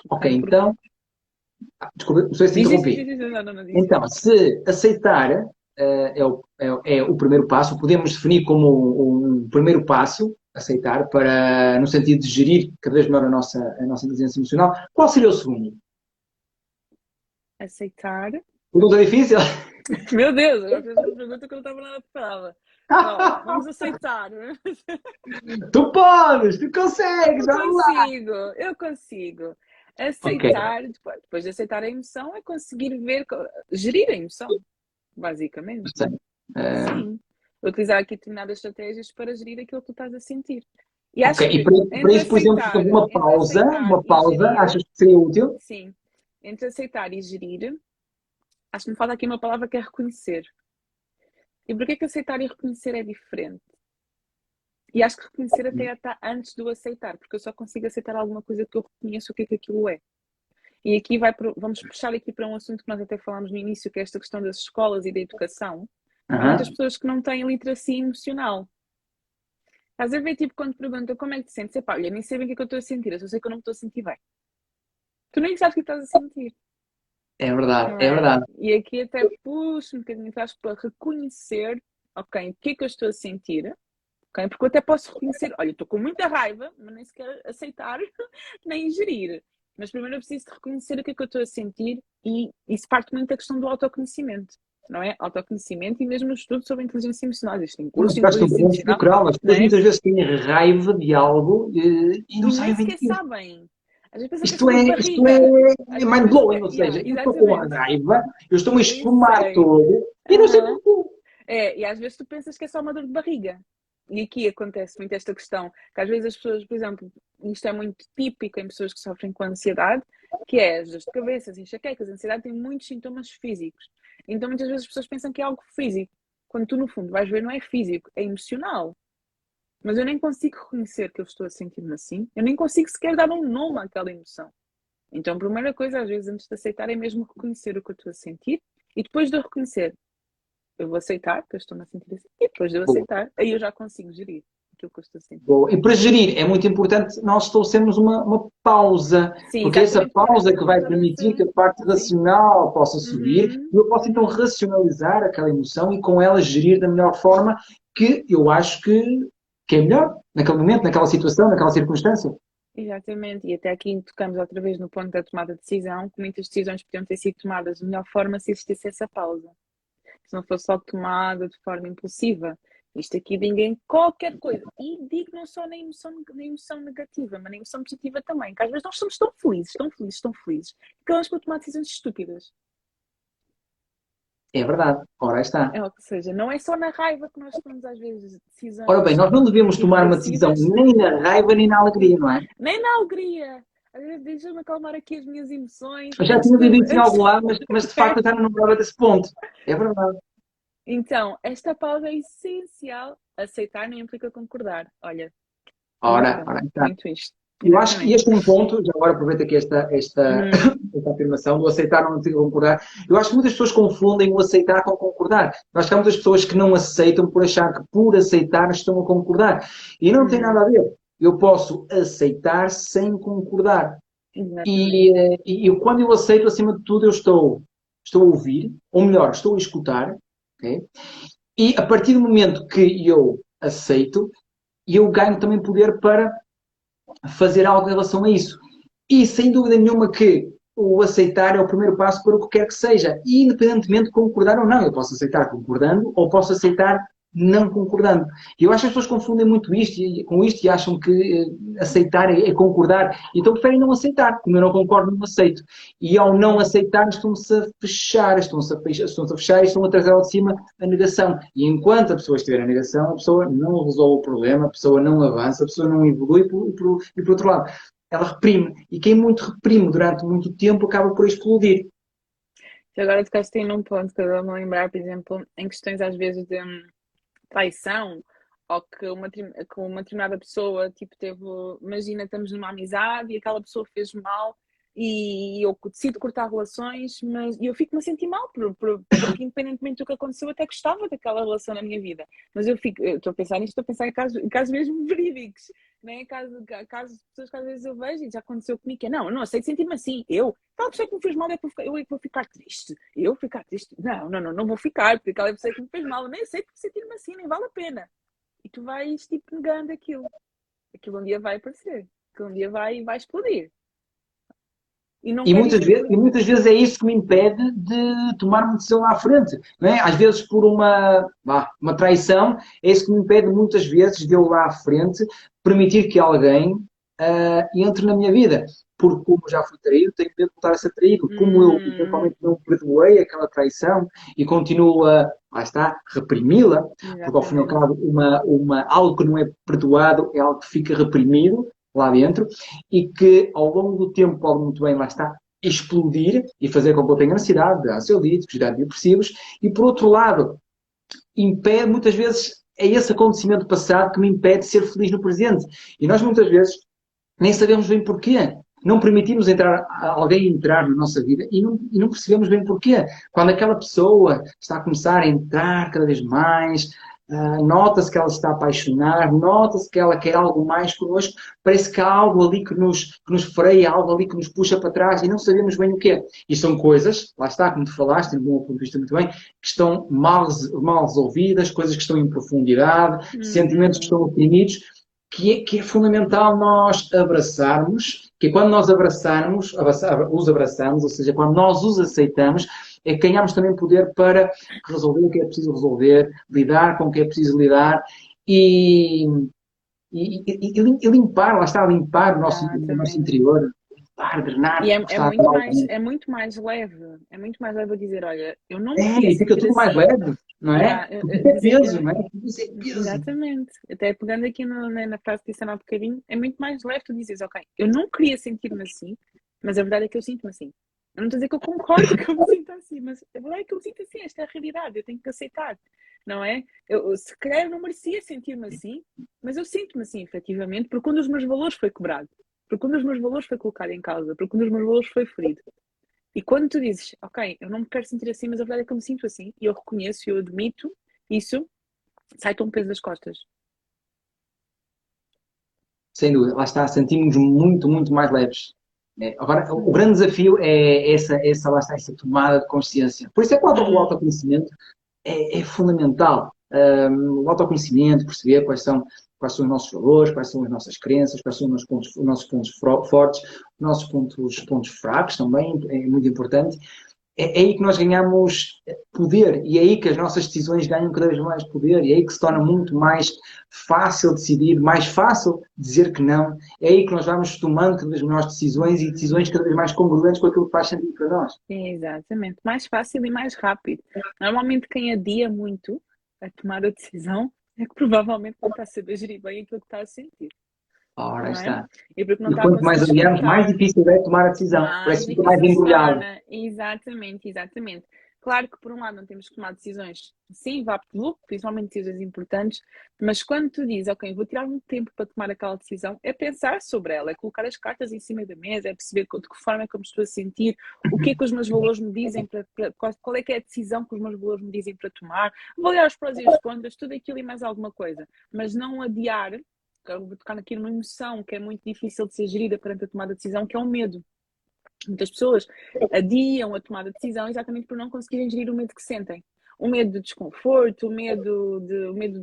Ok, então. Desculpa, não sei se interrompi. Então, se aceitar é, o, é, é, o primeiro passo, podemos definir como um, primeiro passo, aceitar, para, no sentido de gerir cada vez melhor a nossa, a nossa inteligência emocional. Qual seria o segundo? Aceitar. Pergunta difícil? <laughs> Meu Deus, eu fiz uma pergunta que eu não estava nada preparada. vamos aceitar. <laughs> Tu podes, tu consegues, eu consigo, eu consigo. Aceitar, okay. depois, depois de aceitar a emoção, é conseguir ver, gerir a emoção, basicamente. Sim. É... Sim. Utilizar aqui determinadas estratégias para gerir aquilo que tu estás a sentir. E acho okay. que, e para, para isso, por exemplo, uma pausa, uma pausa, achas que seria útil? Sim. Entre aceitar e gerir, acho que me falta aqui uma palavra que é reconhecer. E porquê que aceitar e reconhecer é diferente? E acho que reconhecer até está antes do aceitar, porque eu só consigo aceitar alguma coisa que eu reconheço o que é que aquilo é. E aqui vai, vamos puxar aqui para um assunto que nós até falámos no início, que é esta questão das escolas e da educação. Uhum. Há muitas pessoas que não têm literacia emocional. Estás a ver, tipo, quando perguntam como é que te sentes, é pá, olha, nem sei bem o que é que eu estou a sentir, eu só sei que eu não me estou a sentir bem. Tu nem sabes o que estás a sentir. É verdade, é? é? verdade. E aqui até puxo um bocadinho atrás para reconhecer, ok, o que é que eu estou a sentir, ok? Porque eu até posso reconhecer, olha, estou com muita raiva, mas nem sequer aceitar, <laughs> nem gerir. Mas primeiro eu preciso de reconhecer o que é que eu estou a sentir e isso parte muito da questão do autoconhecimento. Não é? Autoconhecimento e mesmo o estudo sobre inteligência emocional. Existem cursos de inteligência emocional. As pessoas é? muitas vezes têm raiva de algo e, e não sabem. Nem sequer sabem. Isto é, isto é, é mind blowing, ou seja, eu estou com a raiva, eu estou a espumar todo e não sei porquê. É, e às vezes tu pensas que é só uma dor de barriga. E aqui acontece muito esta questão, que às vezes as pessoas, por exemplo, isto é muito típico em pessoas que sofrem com ansiedade, que é as dores de cabeça, as enxaquecas, a ansiedade tem muitos sintomas físicos. Então muitas vezes as pessoas pensam que é algo físico, quando tu no fundo vais ver não é físico, é emocional. Mas eu nem consigo reconhecer que eu estou a sentir-me assim. Eu nem consigo sequer dar um nome àquela emoção. Então, a primeira coisa, às vezes, antes de aceitar, é mesmo reconhecer o que eu estou a sentir. E depois de reconhecer, eu vou aceitar que eu estou a sentir assim. E depois de eu aceitar, aí eu já consigo gerir aquilo que eu estou a sentir. Boa. E para gerir, é muito importante nós estabelecermos uma, uma pausa. Sim, porque essa pausa que vai permitir que a parte racional possa subir uhum. e eu posso então racionalizar aquela emoção e com ela gerir da melhor forma que eu acho que que é melhor naquele momento, naquela situação, naquela circunstância. Exatamente, e até aqui tocamos outra vez no ponto da tomada de decisão, que muitas decisões podiam ter sido tomadas de melhor forma se existisse essa pausa. Se não fosse só tomada de forma impulsiva. Isto aqui ninguém qualquer coisa. E digo não só na emoção, na emoção negativa, mas na emoção positiva também. Que às vezes nós somos tão felizes, tão felizes, tão felizes, que acabamos por tomar decisões estúpidas. É verdade, ora está. É, ou seja, não é só na raiva que nós tomamos às vezes decisões. Ora bem, nós não devemos tomar uma decisão nem na raiva nem na alegria, não é? Nem na alegria. Deixa-me acalmar aqui as minhas emoções. Eu já tinha isso em algum lado, mas, mas de <laughs> facto eu já não lembrava desse ponto. É verdade. Então, esta pausa é essencial. Aceitar não implica concordar. Olha. Ora, ora está. Muito isto. Eu acho que este é um ponto, já agora aproveito aqui esta, esta, hum. esta afirmação, do aceitar não concordar. Eu acho que muitas pessoas confundem o aceitar com concordar. Eu acho que há muitas pessoas que não aceitam por achar que por aceitar estão a concordar. E não tem hum. nada a ver. Eu posso aceitar sem concordar. E, eh, e, e, quando eu aceito, acima de tudo, eu estou, estou a ouvir, ou melhor, estou a escutar. Okay? E a partir do momento que eu aceito, eu ganho também poder para fazer algo em relação a isso. E sem dúvida nenhuma que o aceitar é o primeiro passo para o que quer que seja, independentemente de concordar ou não. Eu posso aceitar concordando ou posso aceitar não concordando. E eu acho que as pessoas confundem muito isto com isto e acham que eh, aceitar é, é, concordar. Então preferem não aceitar. Como eu não concordo, não aceito. E ao não aceitar, estão-se a fechar, estão-se a, fechar, estão a fechar e estão a trazer ao de cima a negação. E enquanto a pessoa estiver a negação, a pessoa não resolve o problema, a pessoa não avança, a pessoa não evolui e por, por, e por outro lado, ela reprime. E quem muito reprime durante muito tempo acaba por explodir. agora tocaste aí num ponto que eu vou me lembrar, por exemplo, em questões às vezes de hum, traição, ou que uma, que uma determinada pessoa, tipo, teve, imagina, estamos numa amizade e aquela pessoa fez mal e eu decido cortar relações, mas eu fico-me a sentir mal, por, por, porque independentemente do que aconteceu, eu até gostava daquela relação na minha vida. Mas eu fico, estou a pensar nisto, estou a pensar em casos, em casos mesmo <laughs> verídicos, né? casos, casos pessoas que às vezes eu vejo e já aconteceu comigo, que é, não, eu não aceito sentir-me assim, eu, tal pessoa que me fez mal, é eu é vou ficar triste, eu ficar triste, não, não, não, não vou ficar, porque aquela pessoa que me fez mal, eu nem aceito sentir-me assim, nem vale a pena. E tu vais, tipo, negando aquilo. Aquilo um dia vai aparecer, aquilo um dia vai, vai explodir. E, e muitas, vezes, e muitas vezes é isso que me impede de tomar uma decisão à frente. Não é? Às vezes, por uma, uma traição, é isso que me impede muitas vezes de eu lá à frente permitir que alguém uh, entre na minha vida. Porque, como já fui traído, tenho medo de voltar a ser traído. Como eu, hum. eventualmente, não perdoei aquela traição e continuo a, lá está, reprimi-la, porque, ao fim e ao cabo, uma, uma, algo que não é perdoado é algo que fica reprimido lá dentro e que ao longo do tempo pode muito bem, lá está, explodir e fazer com que eu tenha ansiedade, de ansiolíticos, de depressivos e por outro lado, impede, muitas vezes é esse acontecimento passado que me impede de ser feliz no presente. E nós muitas vezes nem sabemos bem porquê. Não permitimos entrar, alguém entrar na nossa vida e não, e não percebemos bem porquê. Quando aquela pessoa está a começar a entrar cada vez mais, Uh, nota-se que ela está a apaixonar, nota-se que ela quer algo mais connosco, parece que há algo ali que nos, que nos freia, algo ali que nos puxa para trás e não sabemos bem o que é. E são coisas, lá está, como tu falaste, no meu ponto de vista muito bem, que estão mal, mal resolvidas, coisas que estão em profundidade, hum. sentimentos que estão oprimidos, que é, que é fundamental nós abraçarmos, que é quando nós abraçarmos, os abraçamos, ou seja, quando nós os aceitamos, é que ganhamos também poder para resolver o que é preciso resolver, lidar com o que é preciso lidar e, e, e, e limpar, lá está, limpar o nosso, ah, o nosso interior, limpar, drenar. E é, é muito mais, é muito mais leve, é muito mais leve dizer, olha, eu não É, e fica tudo assim. mais leve, não é? Ah, é peso, não é? Peso. Exatamente. Até pegando aqui no, na, na frase que disse há um bocadinho, é muito mais leve tu dizes, ok, eu não queria sentir-me assim, mas a verdade é que eu sinto-me assim. Eu não estou a dizer que eu concordo <laughs> que eu me sinto assim, mas a verdade é que eu me sinto assim, esta é a realidade, eu tenho que aceitar, não é? Eu, se calhar, não merecia sentir-me assim, mas eu sinto-me assim, efetivamente, porque um dos meus valores foi quebrado, porque um dos meus valores foi colocado em causa, porque um dos meus valores foi ferido. E quando tu dizes, ok, eu não me quero sentir assim, mas a verdade é que eu me sinto assim, e eu reconheço e eu admito isso, sai-te um peso das costas. Sem dúvida, lá está, sentimos muito, muito mais leves. É, agora, o grande desafio é essa, essa, lá está, essa tomada de consciência. Por isso é que o autoconhecimento é, é fundamental. Um, o autoconhecimento, perceber quais são, quais são os nossos valores, quais são as nossas crenças, quais são os nossos pontos, os nossos pontos fortes, os nossos pontos, pontos fracos também, é muito importante é, é aí que nós ganhamos poder e é aí que as nossas decisões ganham cada vez mais poder e é aí que se torna muito mais fácil decidir, mais fácil dizer que não. É aí que nós vamos tomando cada vez melhores decisões e decisões cada vez mais congruentes com aquilo que faz sentido para nós. Exatamente, mais fácil e mais rápido. Normalmente quem adia muito a tomar a decisão é que provavelmente não está a saber gerir bem aquilo que está a sentir. Ora, é? está. E, porque não e quanto mais adiamos, mais difícil é tomar a decisão. Mais Parece que mais embrulhado. Exatamente, exatamente. Claro que, por um lado, não temos que tomar decisões, sim, vá pelo principalmente decisões importantes, mas quando tu dizes, ok, vou tirar um tempo para tomar aquela decisão, é pensar sobre ela, é colocar as cartas em cima da mesa, é perceber de que forma é que eu me estou a sentir, o que é que os meus valores me dizem, para, para, qual é que é a decisão que os meus valores me dizem para tomar, avaliar os prós e os contras, tudo aquilo e mais alguma coisa, mas não adiar vou tocar aqui numa emoção que é muito difícil de ser gerida perante a tomada de decisão, que é o medo. Muitas pessoas adiam a tomada de decisão exatamente por não conseguirem gerir o medo que sentem. O medo do desconforto, o medo, de, o medo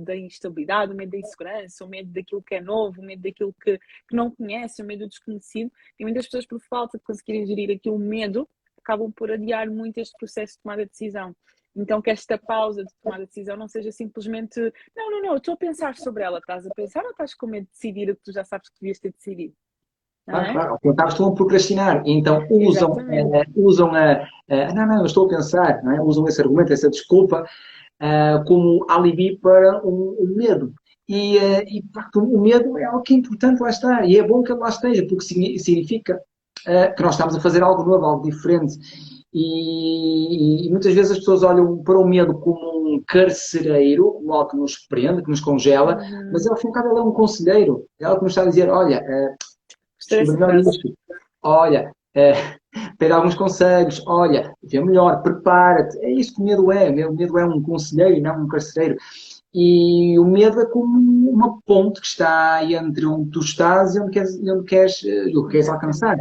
da instabilidade, o medo da insegurança, o medo daquilo que é novo, o medo daquilo que, que não conhece, o medo do desconhecido. E muitas pessoas, por falta de conseguirem gerir aqui o medo, acabam por adiar muito este processo de tomada de decisão. Então que esta pausa de tomar a decisão não seja simplesmente não, não, não, estou a pensar sobre ela, estás a pensar ou estás com medo de decidir o que tu já sabes que devias ter decidido? Não é? claro, claro. estão a procrastinar então usam, uh, usam a, uh, não, não, eu estou a pensar, não é? usam esse argumento, essa desculpa uh, como alibi para o, o medo. E, uh, e o medo é algo que é importante lá estar e é bom que ele lá esteja, porque significa que nós estamos a fazer algo novo, algo diferente E, e, muitas vezes as pessoas olham para o medo como um carcereiro, algo que nos prende, que nos congela, uhum. mas ao fim e ao cabo ela é um conselheiro. É ela que nos está a dizer, olha, uh, olha, uh, <laughs> pede alguns conselhos, olha, vê melhor, prepara-te. É isso que o medo é. O medo é um conselheiro e não um carcereiro. E o medo é como uma ponte que está entre onde tu estás e onde queres, onde queres, eh, que queres alcançar.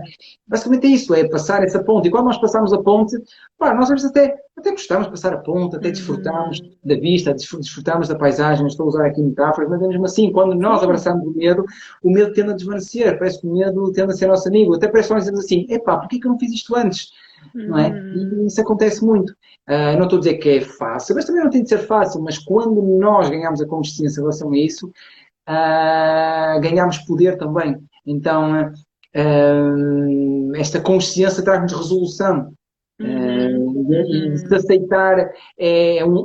Basicamente é isso, é passar essa ponte. E quando nós passamos a ponte, pá, nós às vezes até, até gostamos de passar a ponte, até desfrutamos uhum. da vista, desfrutamos da paisagem, estou a usar aqui metáforas, mas é mesmo assim, quando nós abraçamos o medo, o medo tende a desvanecer, parece que o medo tende a ser nosso amigo. Até parece que nós dizemos assim, epá, porquê que eu não fiz isto antes? Não é? E hum. isso acontece muito. Uh, não estou a dizer que é fácil, mas também não tem de ser fácil, mas quando nós ganhamos a consciência em relação a isso, uh, ganhamos poder também. Então, uh, esta consciência traz-nos resolução. Uhum. e se aceitar é um,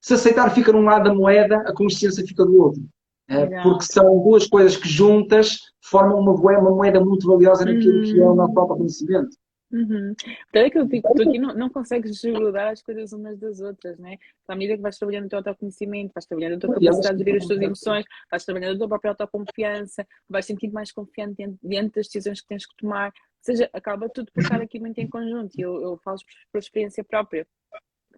se aceitar fica num lado da moeda, a consciência fica do outro. porque são duas coisas que juntas formam uma, uma moeda muito valiosa naquilo uhum. que é o nosso próprio conhecimento. Uhum. Então é que eu digo, tu aqui não, não consegues desgrudar as coisas umas das outras, né? À medida que vais trabalhando o teu autoconhecimento, vais trabalhando a tua capacidade de gerir as tuas emoções, vais trabalhando a tua própria autoconfiança, vais sentir mais confiante diante, diante das decisões que tens que tomar. Ou seja, acaba tudo por estar aqui muito em conjunto e eu, eu falo por experiência própria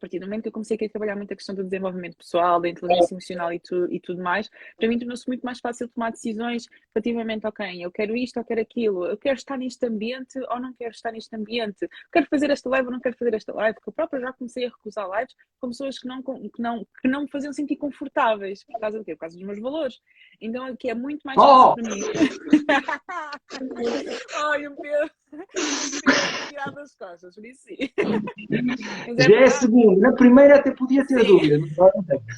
partir do momento que eu comecei a trabalhar muito a questão do desenvolvimento pessoal, da inteligência emocional e, tu, e tudo mais, para mim tornou-se muito mais fácil tomar decisões relativamente, ok, eu quero isto ou quero aquilo, eu quero estar neste ambiente ou não quero estar neste ambiente, quero fazer esta live ou não quero fazer esta live, porque eu própria já comecei a recusar lives com pessoas que não, que não, que não me faziam sentir confortáveis, por causa do quê? Por causa dos meus valores. Então aqui é muito mais fácil oh! para mim. <laughs> Ai, o Pedro tirar das costas, por isso sim. <laughs> É Já é a segunda. Na primeira até podia ter dúvidas.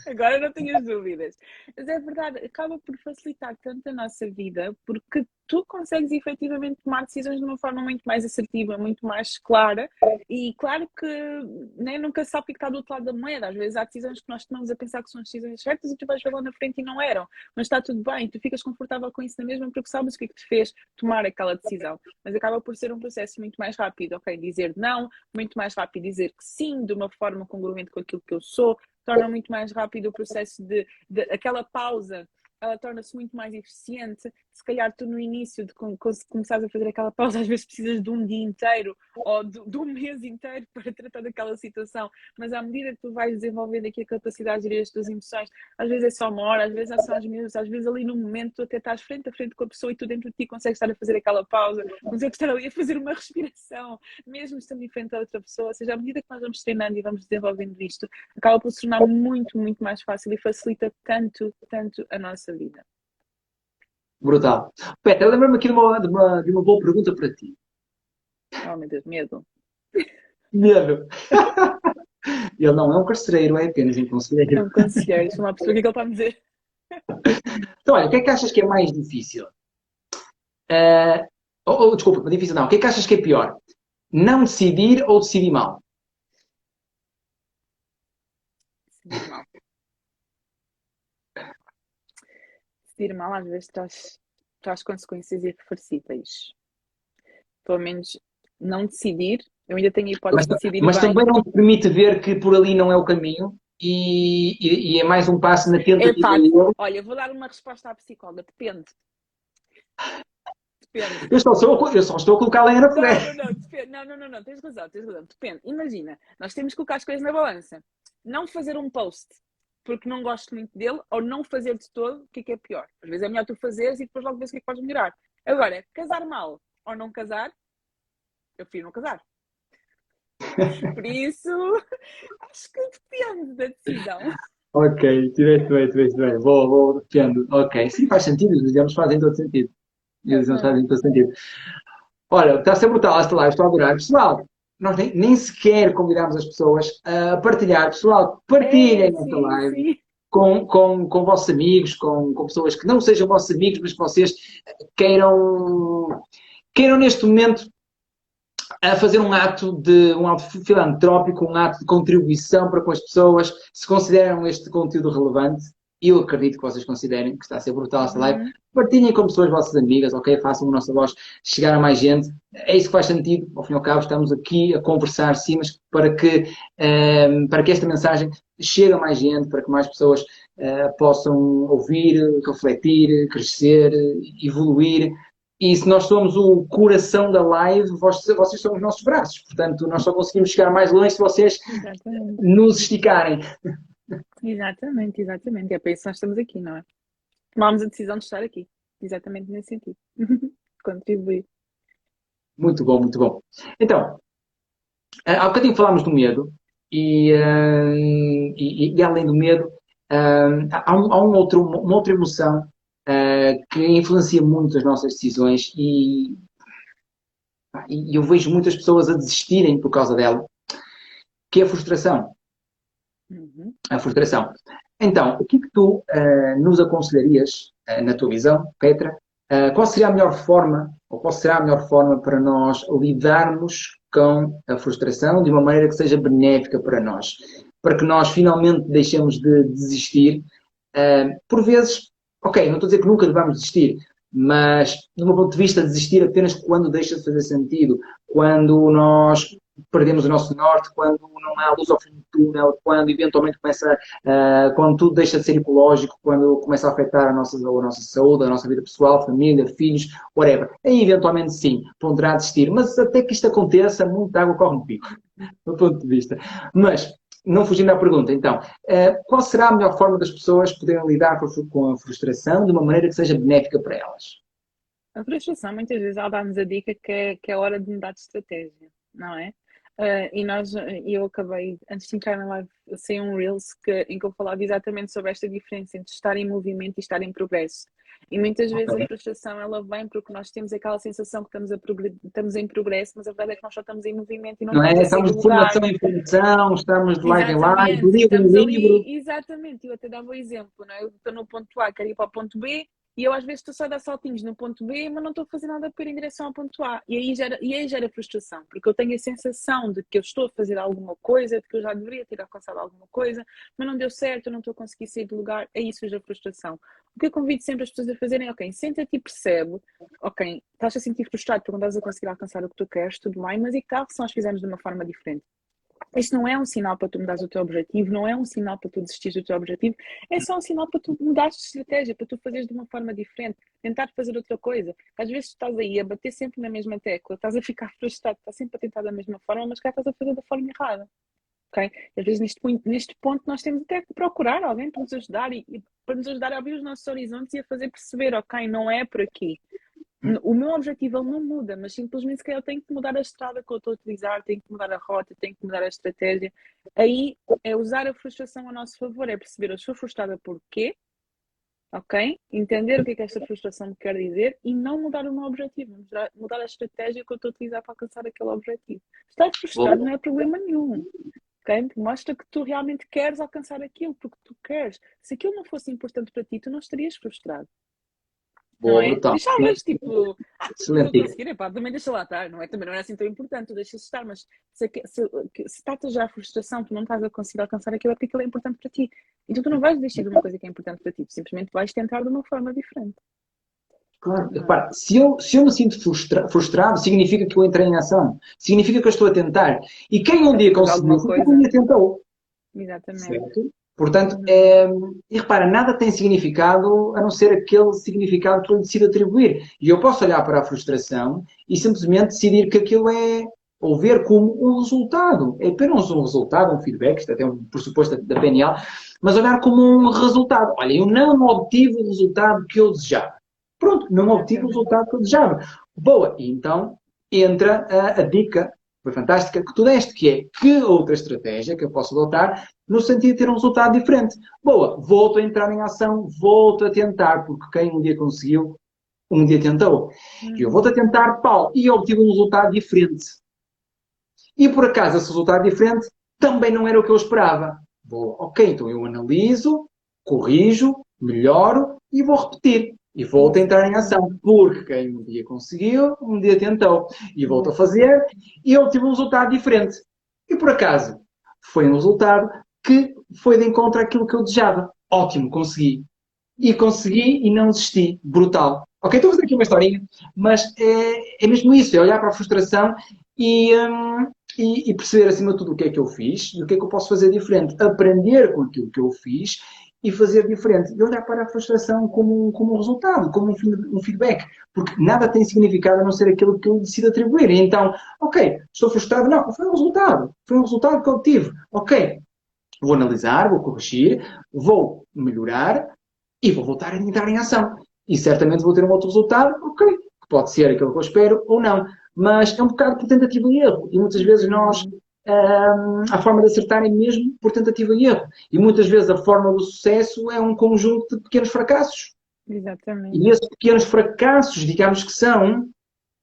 Agora não tenho as dúvidas. Mas é verdade, acaba por facilitar tanto a nossa vida, porque tu consegues efetivamente tomar decisões de uma forma muito mais assertiva, muito mais clara. E claro que nem nunca sabe o que está do outro lado da moeda. Às vezes há decisões que nós tomamos a pensar que são as decisões certas e tu vais ver lá na frente e não eram. Mas está tudo bem, tu ficas confortável com isso na mesma porque sabes o que é que te fez tomar aquela decisão. Mas acaba por ser um processo muito mais rápido, ok? Dizer não, muito mais rápido dizer que sim, de uma forma congruente com aquilo que eu sou, torna muito mais rápido o processo de, de aquela pausa ela torna-se muito mais eficiente. Se calhar tu no início de começares a fazer aquela pausa, <laughs> às vezes precisas de um dia inteiro ou de, de, um mês inteiro <laughs> para tratar daquela situação, mas à medida que tu vais desenvolvendo aqui a capacidade de gerir as tuas emoções, às vezes é só uma hora, às vezes é uns minutos, às vezes ali no momento tu até estás frente a frente com a pessoa e tu dentro de ti consegues estar a fazer aquela pausa, consegues estar ali a fazer uma <laughs> respiração, mesmo estando em frente a outra pessoa, ou seja, à medida que nós vamos treinando e vamos desenvolvendo isto, acaba por se tornar muito, muito mais fácil e facilita tanto, tanto a nossa vida. Brutal. Petra, lembra-me aqui de uma, de, uma, de uma boa pergunta para ti. Oh, meu Deus, medo. Medo. <laughs> ele não é um carcereiro, é apenas um conselheiro. É um conselheiro, sou uma pessoa, o é que ele está a dizer? Então, olha, o que é que achas que é mais difícil? Uh, oh, oh, desculpa, difícil não. O que é que achas que é pior? Não decidir ou decidir mal? Decidir mal às vezes traz, traz consequências irreversíveis. Pelo menos não decidir, eu ainda tenho a hipótese mas, de decidir. Mas bem. também não te permite ver que por ali não é o caminho e, e, e é mais um passo na tentativa. É, olha, vou dar uma resposta à psicóloga, depende. Depende. Eu, só, eu só estou a colocar lenha na frente. Não, não, não, não, não, tens razão, tens razão. Depende. Imagina, nós temos que colocar as coisas na balança. Não fazer um post porque não gosto muito dele, ou não fazer de todo, o que é que é pior? Às vezes é melhor tu fazeres e depois logo vês o que é que podes melhorar. Agora, casar mal ou não casar, eu prefiro não casar. <laughs> Por isso, acho que depende da decisão. Ok, tiveste bem, tiveste bem. Vou, vou, depende. Ok, sim, faz sentido, os exemplos fazem todo sentido. Os exemplos fazem todo sentido. Olha, está a ser brutal esta live, estou a adorar. Pessoal, nós nem, nem sequer convidamos as pessoas a partilhar. Pessoal, partilhem é, esta live. Sim. Com, com, com vossos amigos, com, com pessoas que não sejam vossos amigos, mas que vocês queiram, queiram neste momento a fazer um ato de um ato filantrópico, um ato de contribuição para com as pessoas, se consideram este conteúdo relevante, eu acredito que vocês considerem que está a ser brutal esta live. Uhum. Partilhem com pessoas vossas amigas, ok? Façam a nossa voz chegar a mais gente. É isso que faz sentido. Ao fim e ao cabo, estamos aqui a conversar, sim, mas para que, um, ehm, para que esta mensagem chegue a mais gente, para que mais pessoas uh, possam ouvir, refletir, crescer, evoluir. E se nós somos o coração da live, vocês são os nossos braços. Portanto, nós só conseguimos chegar mais longe se vocês Exatamente. nos esticarem. Exatamente, exatamente. É para isso que nós estamos aqui, não é? Tomámos a decisão de estar aqui. Exatamente nesse sentido. <laughs> Contribuir. Muito bom, muito bom. Então, eh, há bocadinho falámos do medo e, uh, e, e, além do medo, uh, há, um, há um outro, uma outra emoção que influencia muito as nossas decisões e, e eu vejo muitas pessoas a desistirem por causa dela, que é a frustração. Uhum. A frustração. Então, o que que tu uh, nos aconselharias, uh, na tua visão, Petra? Uh, qual seria a melhor forma, ou qual será a melhor forma para nós lidarmos com a frustração de uma maneira que seja benéfica para nós? Para que nós finalmente deixemos de desistir. por vezes, ok, não estou a dizer que nunca devamos desistir, mas, do meu ponto de vista, desistir apenas quando deixa de fazer sentido, quando nós perdemos o nosso norte, quando não há luz ao fim do túnel, quando eventualmente começa, uh, quando tudo deixa de ser ecológico, quando começa a afetar a nossa, a nossa saúde, a nossa vida pessoal, família, filhos, whatever. Aí eventualmente sim, poderá desistir. Mas até que isto aconteça, muita água corre no pico, <laughs> do ponto de vista. Mas, não fugindo à pergunta, então, uh, qual será a melhor forma das pessoas poderem lidar com a frustração de uma maneira que seja benéfica para elas? A frustração, muitas vezes, ela dá-nos a dica que é, que é hora de mudar de estratégia, não é? Uh, e nós, eu acabei, antes de entrar na live, sem um Reels que, em que eu falava exatamente sobre esta diferença entre estar em movimento e estar em progresso. E muitas vezes a frustração ela vem porque nós temos aquela sensação que estamos, a estamos em progresso, mas a verdade é que nós só estamos em movimento e não, não é? Estamos de formação em formação, estamos de live em live, livro em livro. Exatamente, eu até dava o exemplo, não é? Eu estou no ponto A, quero ir para o ponto B, e eu às vezes estou só a dar saltinhos no ponto B, mas não estou a fazer nada para ir em direção ao ponto A. E aí, gera, e aí gera frustração, porque eu tenho a sensação de que eu estou a fazer alguma coisa, de que eu já deveria ter alcançado alguma coisa, mas não deu certo, eu não estou a conseguir sair do lugar, aí surge a frustração. O que eu convido sempre as pessoas a fazerem é, ok, senta-te e percebe, ok, estás a sentir frustrado porque não estás a conseguir alcançar o que tu queres, tudo bem, mas e que tal se nós fizermos de uma forma diferente? Isto não é um sinal para tu mudares o teu objetivo, não é um sinal para tu desistir do teu objetivo, é só um sinal para tu mudares de estratégia, para tu fazeres de uma forma diferente, tentar fazer outra coisa. Às vezes estás aí a bater sempre na mesma tecla, estás a ficar frustrado, estás sempre a tentar da mesma forma, mas cá estás a fazer da forma errada. Okay? Às vezes neste, neste ponto nós temos até que procurar alguém para nos ajudar e, e para nos ajudar a abrir os nossos horizontes e a fazer perceber, ok, não é por aqui. O meu objetivo ele não muda, mas simplesmente se calhar eu tenho que mudar a estrada que eu estou a utilizar, tenho que mudar a rota, tenho que mudar a estratégia. Aí é usar a frustração a nosso favor, é perceber eu estou frustrada por quê, ok? Entender o que é que esta frustração me quer dizer e não mudar o meu objetivo, mudar, mudar a estratégia que eu estou a utilizar para alcançar aquele objetivo. Estar frustrado não é problema nenhum. Okay? Mostra que tu realmente queres alcançar aquilo, porque tu queres. Se aquilo não fosse importante para ti, tu não estarias frustrado. Boa, é? brutal. Deixavas, tipo, ah, <laughs> Excelente. conseguir, epá, também deixa lá estar, não é? Também não é assim tão importante, tu deixas estar, mas se, se, se está já a frustração, tu não estás a conseguir alcançar aquilo, é porque aquilo é importante para ti. Então tu não vais deixar de uma coisa que é importante para ti, tu simplesmente vais tentar de uma forma diferente. Claro, repara, se eu, se eu me sinto frustra, frustrado, significa que eu entrei em ação, significa que eu estou a tentar. E quem um dia conseguiu, um dia tentou. Exatamente. Certo? Portanto, é, e repara, nada tem significado a não ser aquele significado que eu decido atribuir. E eu posso olhar para a frustração e simplesmente decidir que aquilo é, ou ver como um resultado. É apenas um resultado, um feedback, isto é até um pressuposto da PNL, mas olhar como um resultado. Olha, eu não obtive o resultado que eu desejava. Pronto, não obtive o resultado que eu desejava. Boa, e então entra a, a dica foi fantástica, que tu deste, que é que outra estratégia que eu posso adotar no sentido de ter um resultado diferente. Boa, volto a entrar em ação, volto a tentar, porque quem um dia conseguiu, um dia tentou. Uhum. E eu volto a tentar, pau, e obtive um resultado diferente. E por acaso esse resultado diferente também não era o que eu esperava. Boa, ok, então eu analiso, corrijo, melhoro e vou repetir. E volto a entrar em ação, porque quem um dia conseguiu, um dia tentou. E volto a fazer, e eu tive um resultado diferente. E por acaso, foi um resultado que foi de encontro àquilo que eu desejava. ótimo, consegui. E consegui e não desisti. Brutal. Ok, estou a fazer aqui uma historinha, mas é, é mesmo isso, é olhar para a frustração e, hum, e, e, perceber acima de tudo o que é que eu fiz e o que é que eu posso fazer diferente. Aprender com aquilo que eu fiz e fazer diferente. E olhar para a frustração como, como um resultado, como um, um feedback. Porque nada tem significado a não ser aquilo que eu decido atribuir. E então, ok, estou frustrado. Não, foi um resultado. Foi um resultado que eu tive. Ok, vou analisar, vou corrigir, vou melhorar e vou voltar a entrar em ação. E certamente vou ter um outro resultado, ok, que pode ser aquilo que eu espero ou não. Mas é um bocado por tentativa e erro. E muitas vezes nós um, a forma de acertar é mesmo por tentativa e erro. E muitas vezes a forma do sucesso é um conjunto de pequenos fracassos. Exatamente. E esses pequenos fracassos, digamos que são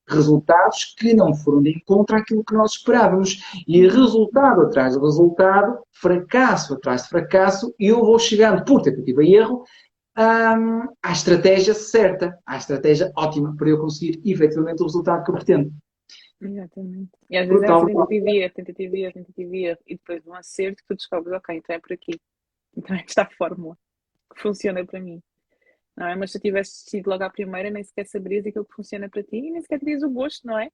resultados que não foram de encontro àquilo que nós esperávamos. E resultado atrás de resultado, fracasso atrás de fracasso, e eu vou chegando por tentativa e erro um, à estratégia certa, à estratégia ótima para eu conseguir efetivamente o resultado que eu pretendo. Exatamente. E às vezes Brutal. é tentativa e erro, tentativa e erro, tentativa e erro, e depois de um acerto que tu descobres, ok, então é por aqui. Então é <laughs> esta a fórmula que funciona para mim. Não é? Mas se tu tivesse sido logo à primeira, nem sequer saberias aquilo que funciona para ti e nem sequer terias o gosto, não é?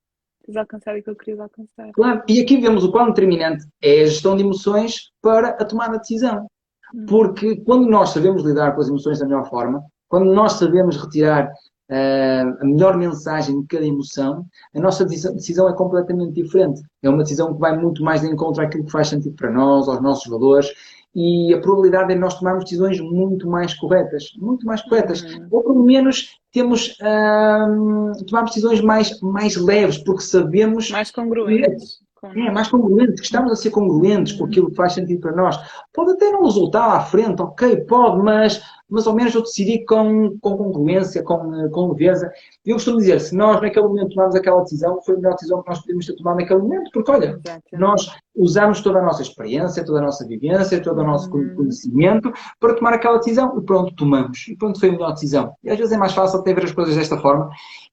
De alcançar aquilo que querias alcançar. Claro, e aqui vemos o quão determinante é a gestão de emoções para a tomada de decisão. Hum. Porque quando nós sabemos lidar com as emoções da melhor forma, quando nós sabemos retirar a melhor mensagem de cada emoção, a nossa decisão é completamente diferente. É uma decisão que vai muito mais de encontro àquilo que faz sentido para nós, aos nossos valores, e a probabilidade é nós tomarmos decisões muito mais corretas, muito mais corretas, uhum. ou pelo menos temos um, tomarmos decisões mais, mais leves, porque sabemos mais congruentes. É, mais congruentes, que estamos a ser congruentes com aquilo que faz sentido para nós. Pode até não resultar à frente, ok, pode, mas mas ao menos eu decidi com, com congruência, com, com leveza. Eu costumo dizer, se nós naquele momento tomámos aquela decisão, foi a melhor decisão que nós podemos ter tomado naquele momento, porque olha, nós usamos toda a nossa experiência, toda a nossa vivência, todo o nosso uhum. conhecimento para tomar aquela decisão e pronto, tomamos. E pronto, foi a melhor decisão. E às vezes é mais fácil até ver as coisas desta forma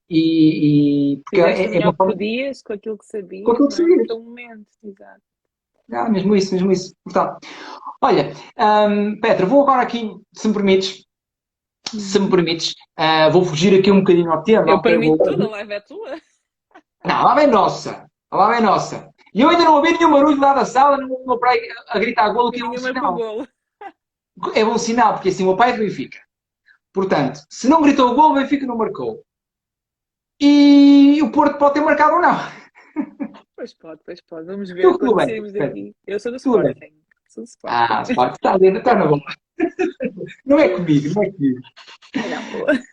e, e porque é, é uma forma... podias, com aquilo que sabias, com aquilo que sabias. momento, exato. Ah, mesmo isso, mesmo isso. Portanto, olha, um, Petra, vou agora aqui, se me permites, se me permites, uh, vou fugir aqui um bocadinho ao tema. Eu permito vou... tudo, a live é tua. Não, a live é nossa. A live é nossa. E eu ainda não ouvi nenhum barulho lá da sala, não meu pai a gritar golo, que é um sinal. Golo. É bom sinal, porque assim o meu pai é do Benfica. Portanto, se não gritou o golo, o Benfica não marcou. E o Porto pode ter marcado ou não. Pois pode, pois pode. Vamos ver tu, quando sairmos daqui. Eu sou do Sporting. Sou do Sporting. Ah, Sporting. Está dentro, está na bola. Não é comigo, não é comigo.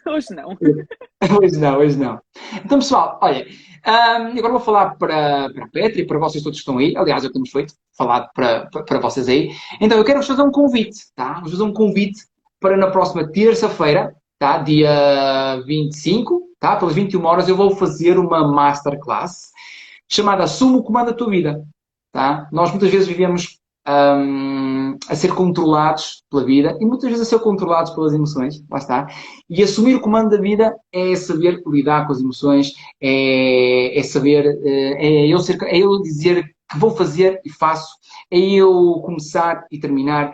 Não, hoje não. <laughs> Hoje não, hoje não. Então, pessoal, olha, um, agora vou falar para, para a Petra e para vocês todos que estão aí. Aliás, já temos feito, falado para, para, para vocês aí. Então, eu quero-vos fazer um convite, tá? Vos fazer um convite para na próxima terça-feira, tá? Dia 25, tá? Pelas 21 horas, eu vou fazer uma masterclass chamada Assume o comando da tua vida. Tá? Nós muitas vezes vivemos um, a ser controlados pela vida e muitas vezes a ser controlados pelas emoções, lá está. E assumir o comando da vida é saber lidar com as emoções, é, é saber, eh, é eu, ser, é eu dizer que vou fazer e faço, é eu começar e terminar,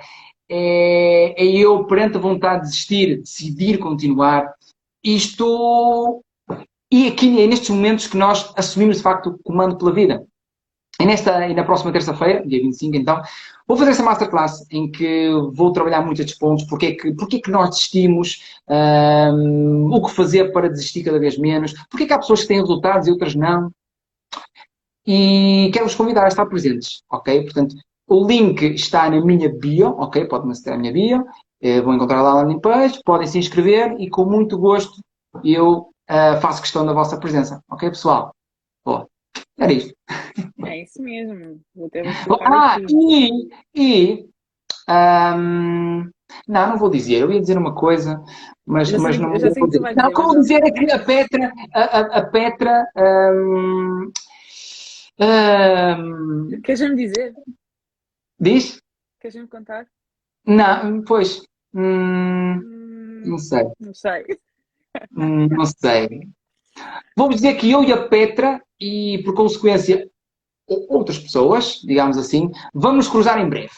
é, é eu, perante a vontade de desistir, decidir continuar. Isto e aqui é nestes momentos que nós assumimos de facto o comando pela vida. E, nesta, e na próxima terça-feira, dia 25 então, vou fazer essa masterclass em que vou trabalhar muito estes pontos, porque é que, porque é que nós desistimos, um, o que fazer para desistir cada vez menos, porque é que há pessoas que têm resultados e outras não. E quero-vos convidar a estar presentes, ok? Portanto, o link está na minha bio, ok? Podem acessar a minha bio, eh, vão encontrar lá a landing page, podem se inscrever e com muito gosto eu uh, faço questão da vossa presença. Ok, pessoal? Boa. Era isto. É isso mesmo. Vou ter ah, e, e um, não, não vou dizer. Eu ia dizer uma coisa, mas, mas não, vou dizer. Não, como dizer é que a Petra, a, a, a Petra. Um, um, Queres-me dizer? Diz? Queres-me contar? Não, pois. Hum, hum, não sei. Não sei. Não sei. Vamos dizer que eu e a Petra, e por consequência outras pessoas, digamos assim, vamos cruzar em breve.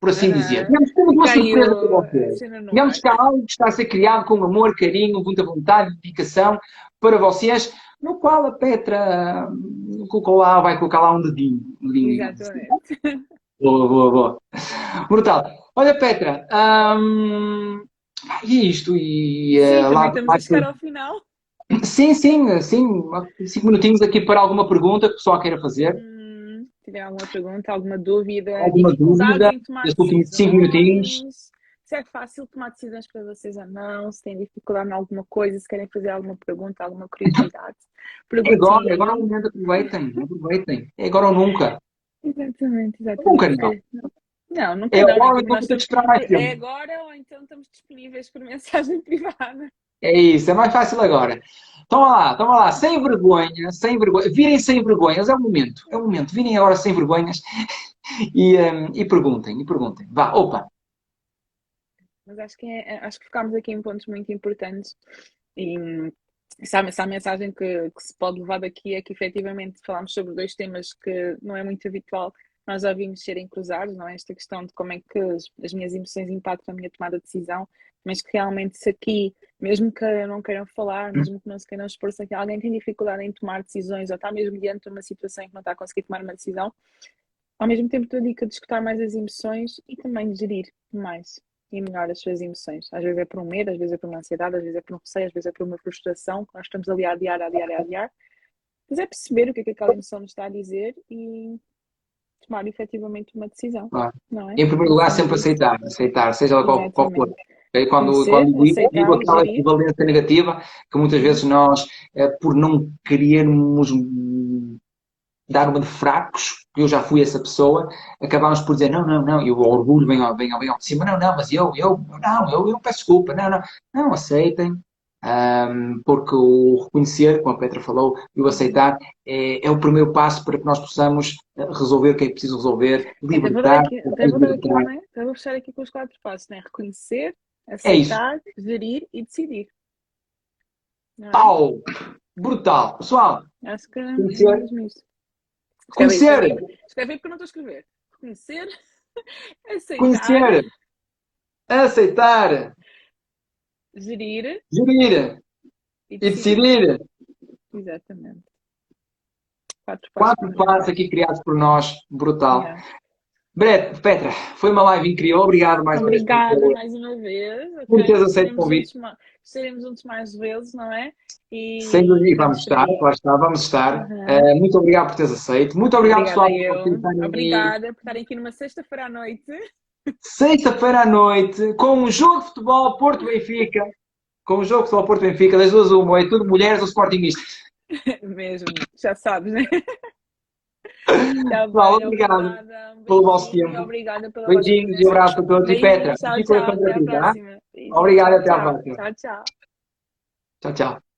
por assim Aham. dizer. Temos temos uma Caiu surpresa para vocês. que há algo que está a ser criado com amor, carinho, muita vontade, dedicação para vocês, no qual a Petra hum, colocou lá, vai colocar lá um dedinho. um dedinho. Exatamente. Boa, boa, boa. Brutal. Olha, Petra, hum, isto? E, eh, Sim, lá, também estamos lá- a chegar ao final. Sim, sim, sim. Cinco minutinhos aqui para alguma pergunta que o pessoal queira fazer. Hum, se tiver alguma pergunta, alguma dúvida, Alguma dúvida, tomar últimos cinco minutinhos. se é fácil tomar decisões para vocês ou não, se têm dificuldade em alguma coisa, se querem fazer alguma pergunta, alguma curiosidade. <laughs> É Perguntem agora, é agora é o momento, aproveitem, aproveitem. É agora ou nunca. Exatamente, exatamente. Nunca não. Não, nunca É né? então Nós estamos-. É agora ou então estamos disponíveis por <laughs> mensagem privada. É isso, é mais fácil agora. Toma lá, toma lá, sem vergonha, sem vergonha. Virem sem vergonhas, é o momento, é o momento. Virem agora sem vergonhas <laughs> e, hum, e perguntem, e perguntem. Vá, opa. Mas acho que, é, acho que ficámos aqui em pontos muito importantes e sabe, essa mensagem que, que se pode levar daqui é que efetivamente falámos sobre dois temas que não é muito habitual nós ouvimos serem cruzados, não é? Esta questão de como é que as, as minhas emoções impactam a minha tomada de decisão, mas que realmente se aqui, mesmo que não queiram falar, mesmo que não se queiram expor, se aqui alguém tem dificuldade em tomar decisões ou está mesmo diante de uma situação em que não está a conseguir tomar uma decisão, ao mesmo tempo a dica de escutar mais as emoções e também gerir mais e melhor as suas emoções. Às vezes é por um medo, às vezes é por uma ansiedade, às vezes é por um receio, às vezes é por uma frustração que nós estamos ali a adiar, a adiar, a adiar. Mas é perceber o que é que aquela emoção nos está a dizer e tomar efetivamente uma decisão. Claro. Não é? Em primeiro lugar, sempre aceitar, aceitar, seja lá qual, qual for. Quando, Conhecer, quando digo, aquela equivalência negativa, que muitas vezes nós, eh, por não querermos dar uma de fracos, que eu já fui essa pessoa, acabámos por dizer, não, não, não, e o orgulho vem ao, vem vem ao de cima, não, não, mas eu, eu, não, eu, eu peço desculpa, não, não, não, aceitem, hum, porque o reconhecer, como a Petra falou, e o aceitar é, é o primeiro passo para que nós possamos eh, resolver o que é preciso resolver, libertar, aqui, dar aqui, não é? Vou fechar aqui com os quatro passos, né? Reconhecer, É aceitar, gerir e decidir. Não é? Pau! Brutal! Pessoal, Acho que é Conhecer. mesmo isso. Conhecer, escreve aí. Escreve porque não estou a escrever. Reconhecer, <laughs> aceitar, conhecer, aceitar, gerir gerir e decidir. Exatamente. Quatro passos. Quatro passos aqui criados por nós. Brutal. Yeah. Brett, Petra, foi uma live incrível. Obrigado mais uma vez. Obrigada mais uma vez. Por teres aceito o convite. Estaremos juntos mais vezes, não é? E Sem dúvida, vamos estar, claro está, vamos estar. Uhum. Eh, muito obrigado por teres aceito. Muito obrigado, Obrigada pessoal, por. Obrigada por estarem aqui numa sexta-feira à noite. Sexta-feira à noite, com um jogo de futebol Porto-Benfica. Com um jogo de futebol Porto-Benfica, das duas uma, é tudo mulheres ou sportingistas. <laughs> Mesmo, já sabes, né? <laughs> Tá bem, obrigado obrigada. Pelo vosso tempo. Obrigada pela Beijinhos e abraço a todos. E Petra, tchau, tchau. Até ti, tá? próxima. Obrigado, até à tchau. próxima. Tchau, tchau. Tchau, tchau.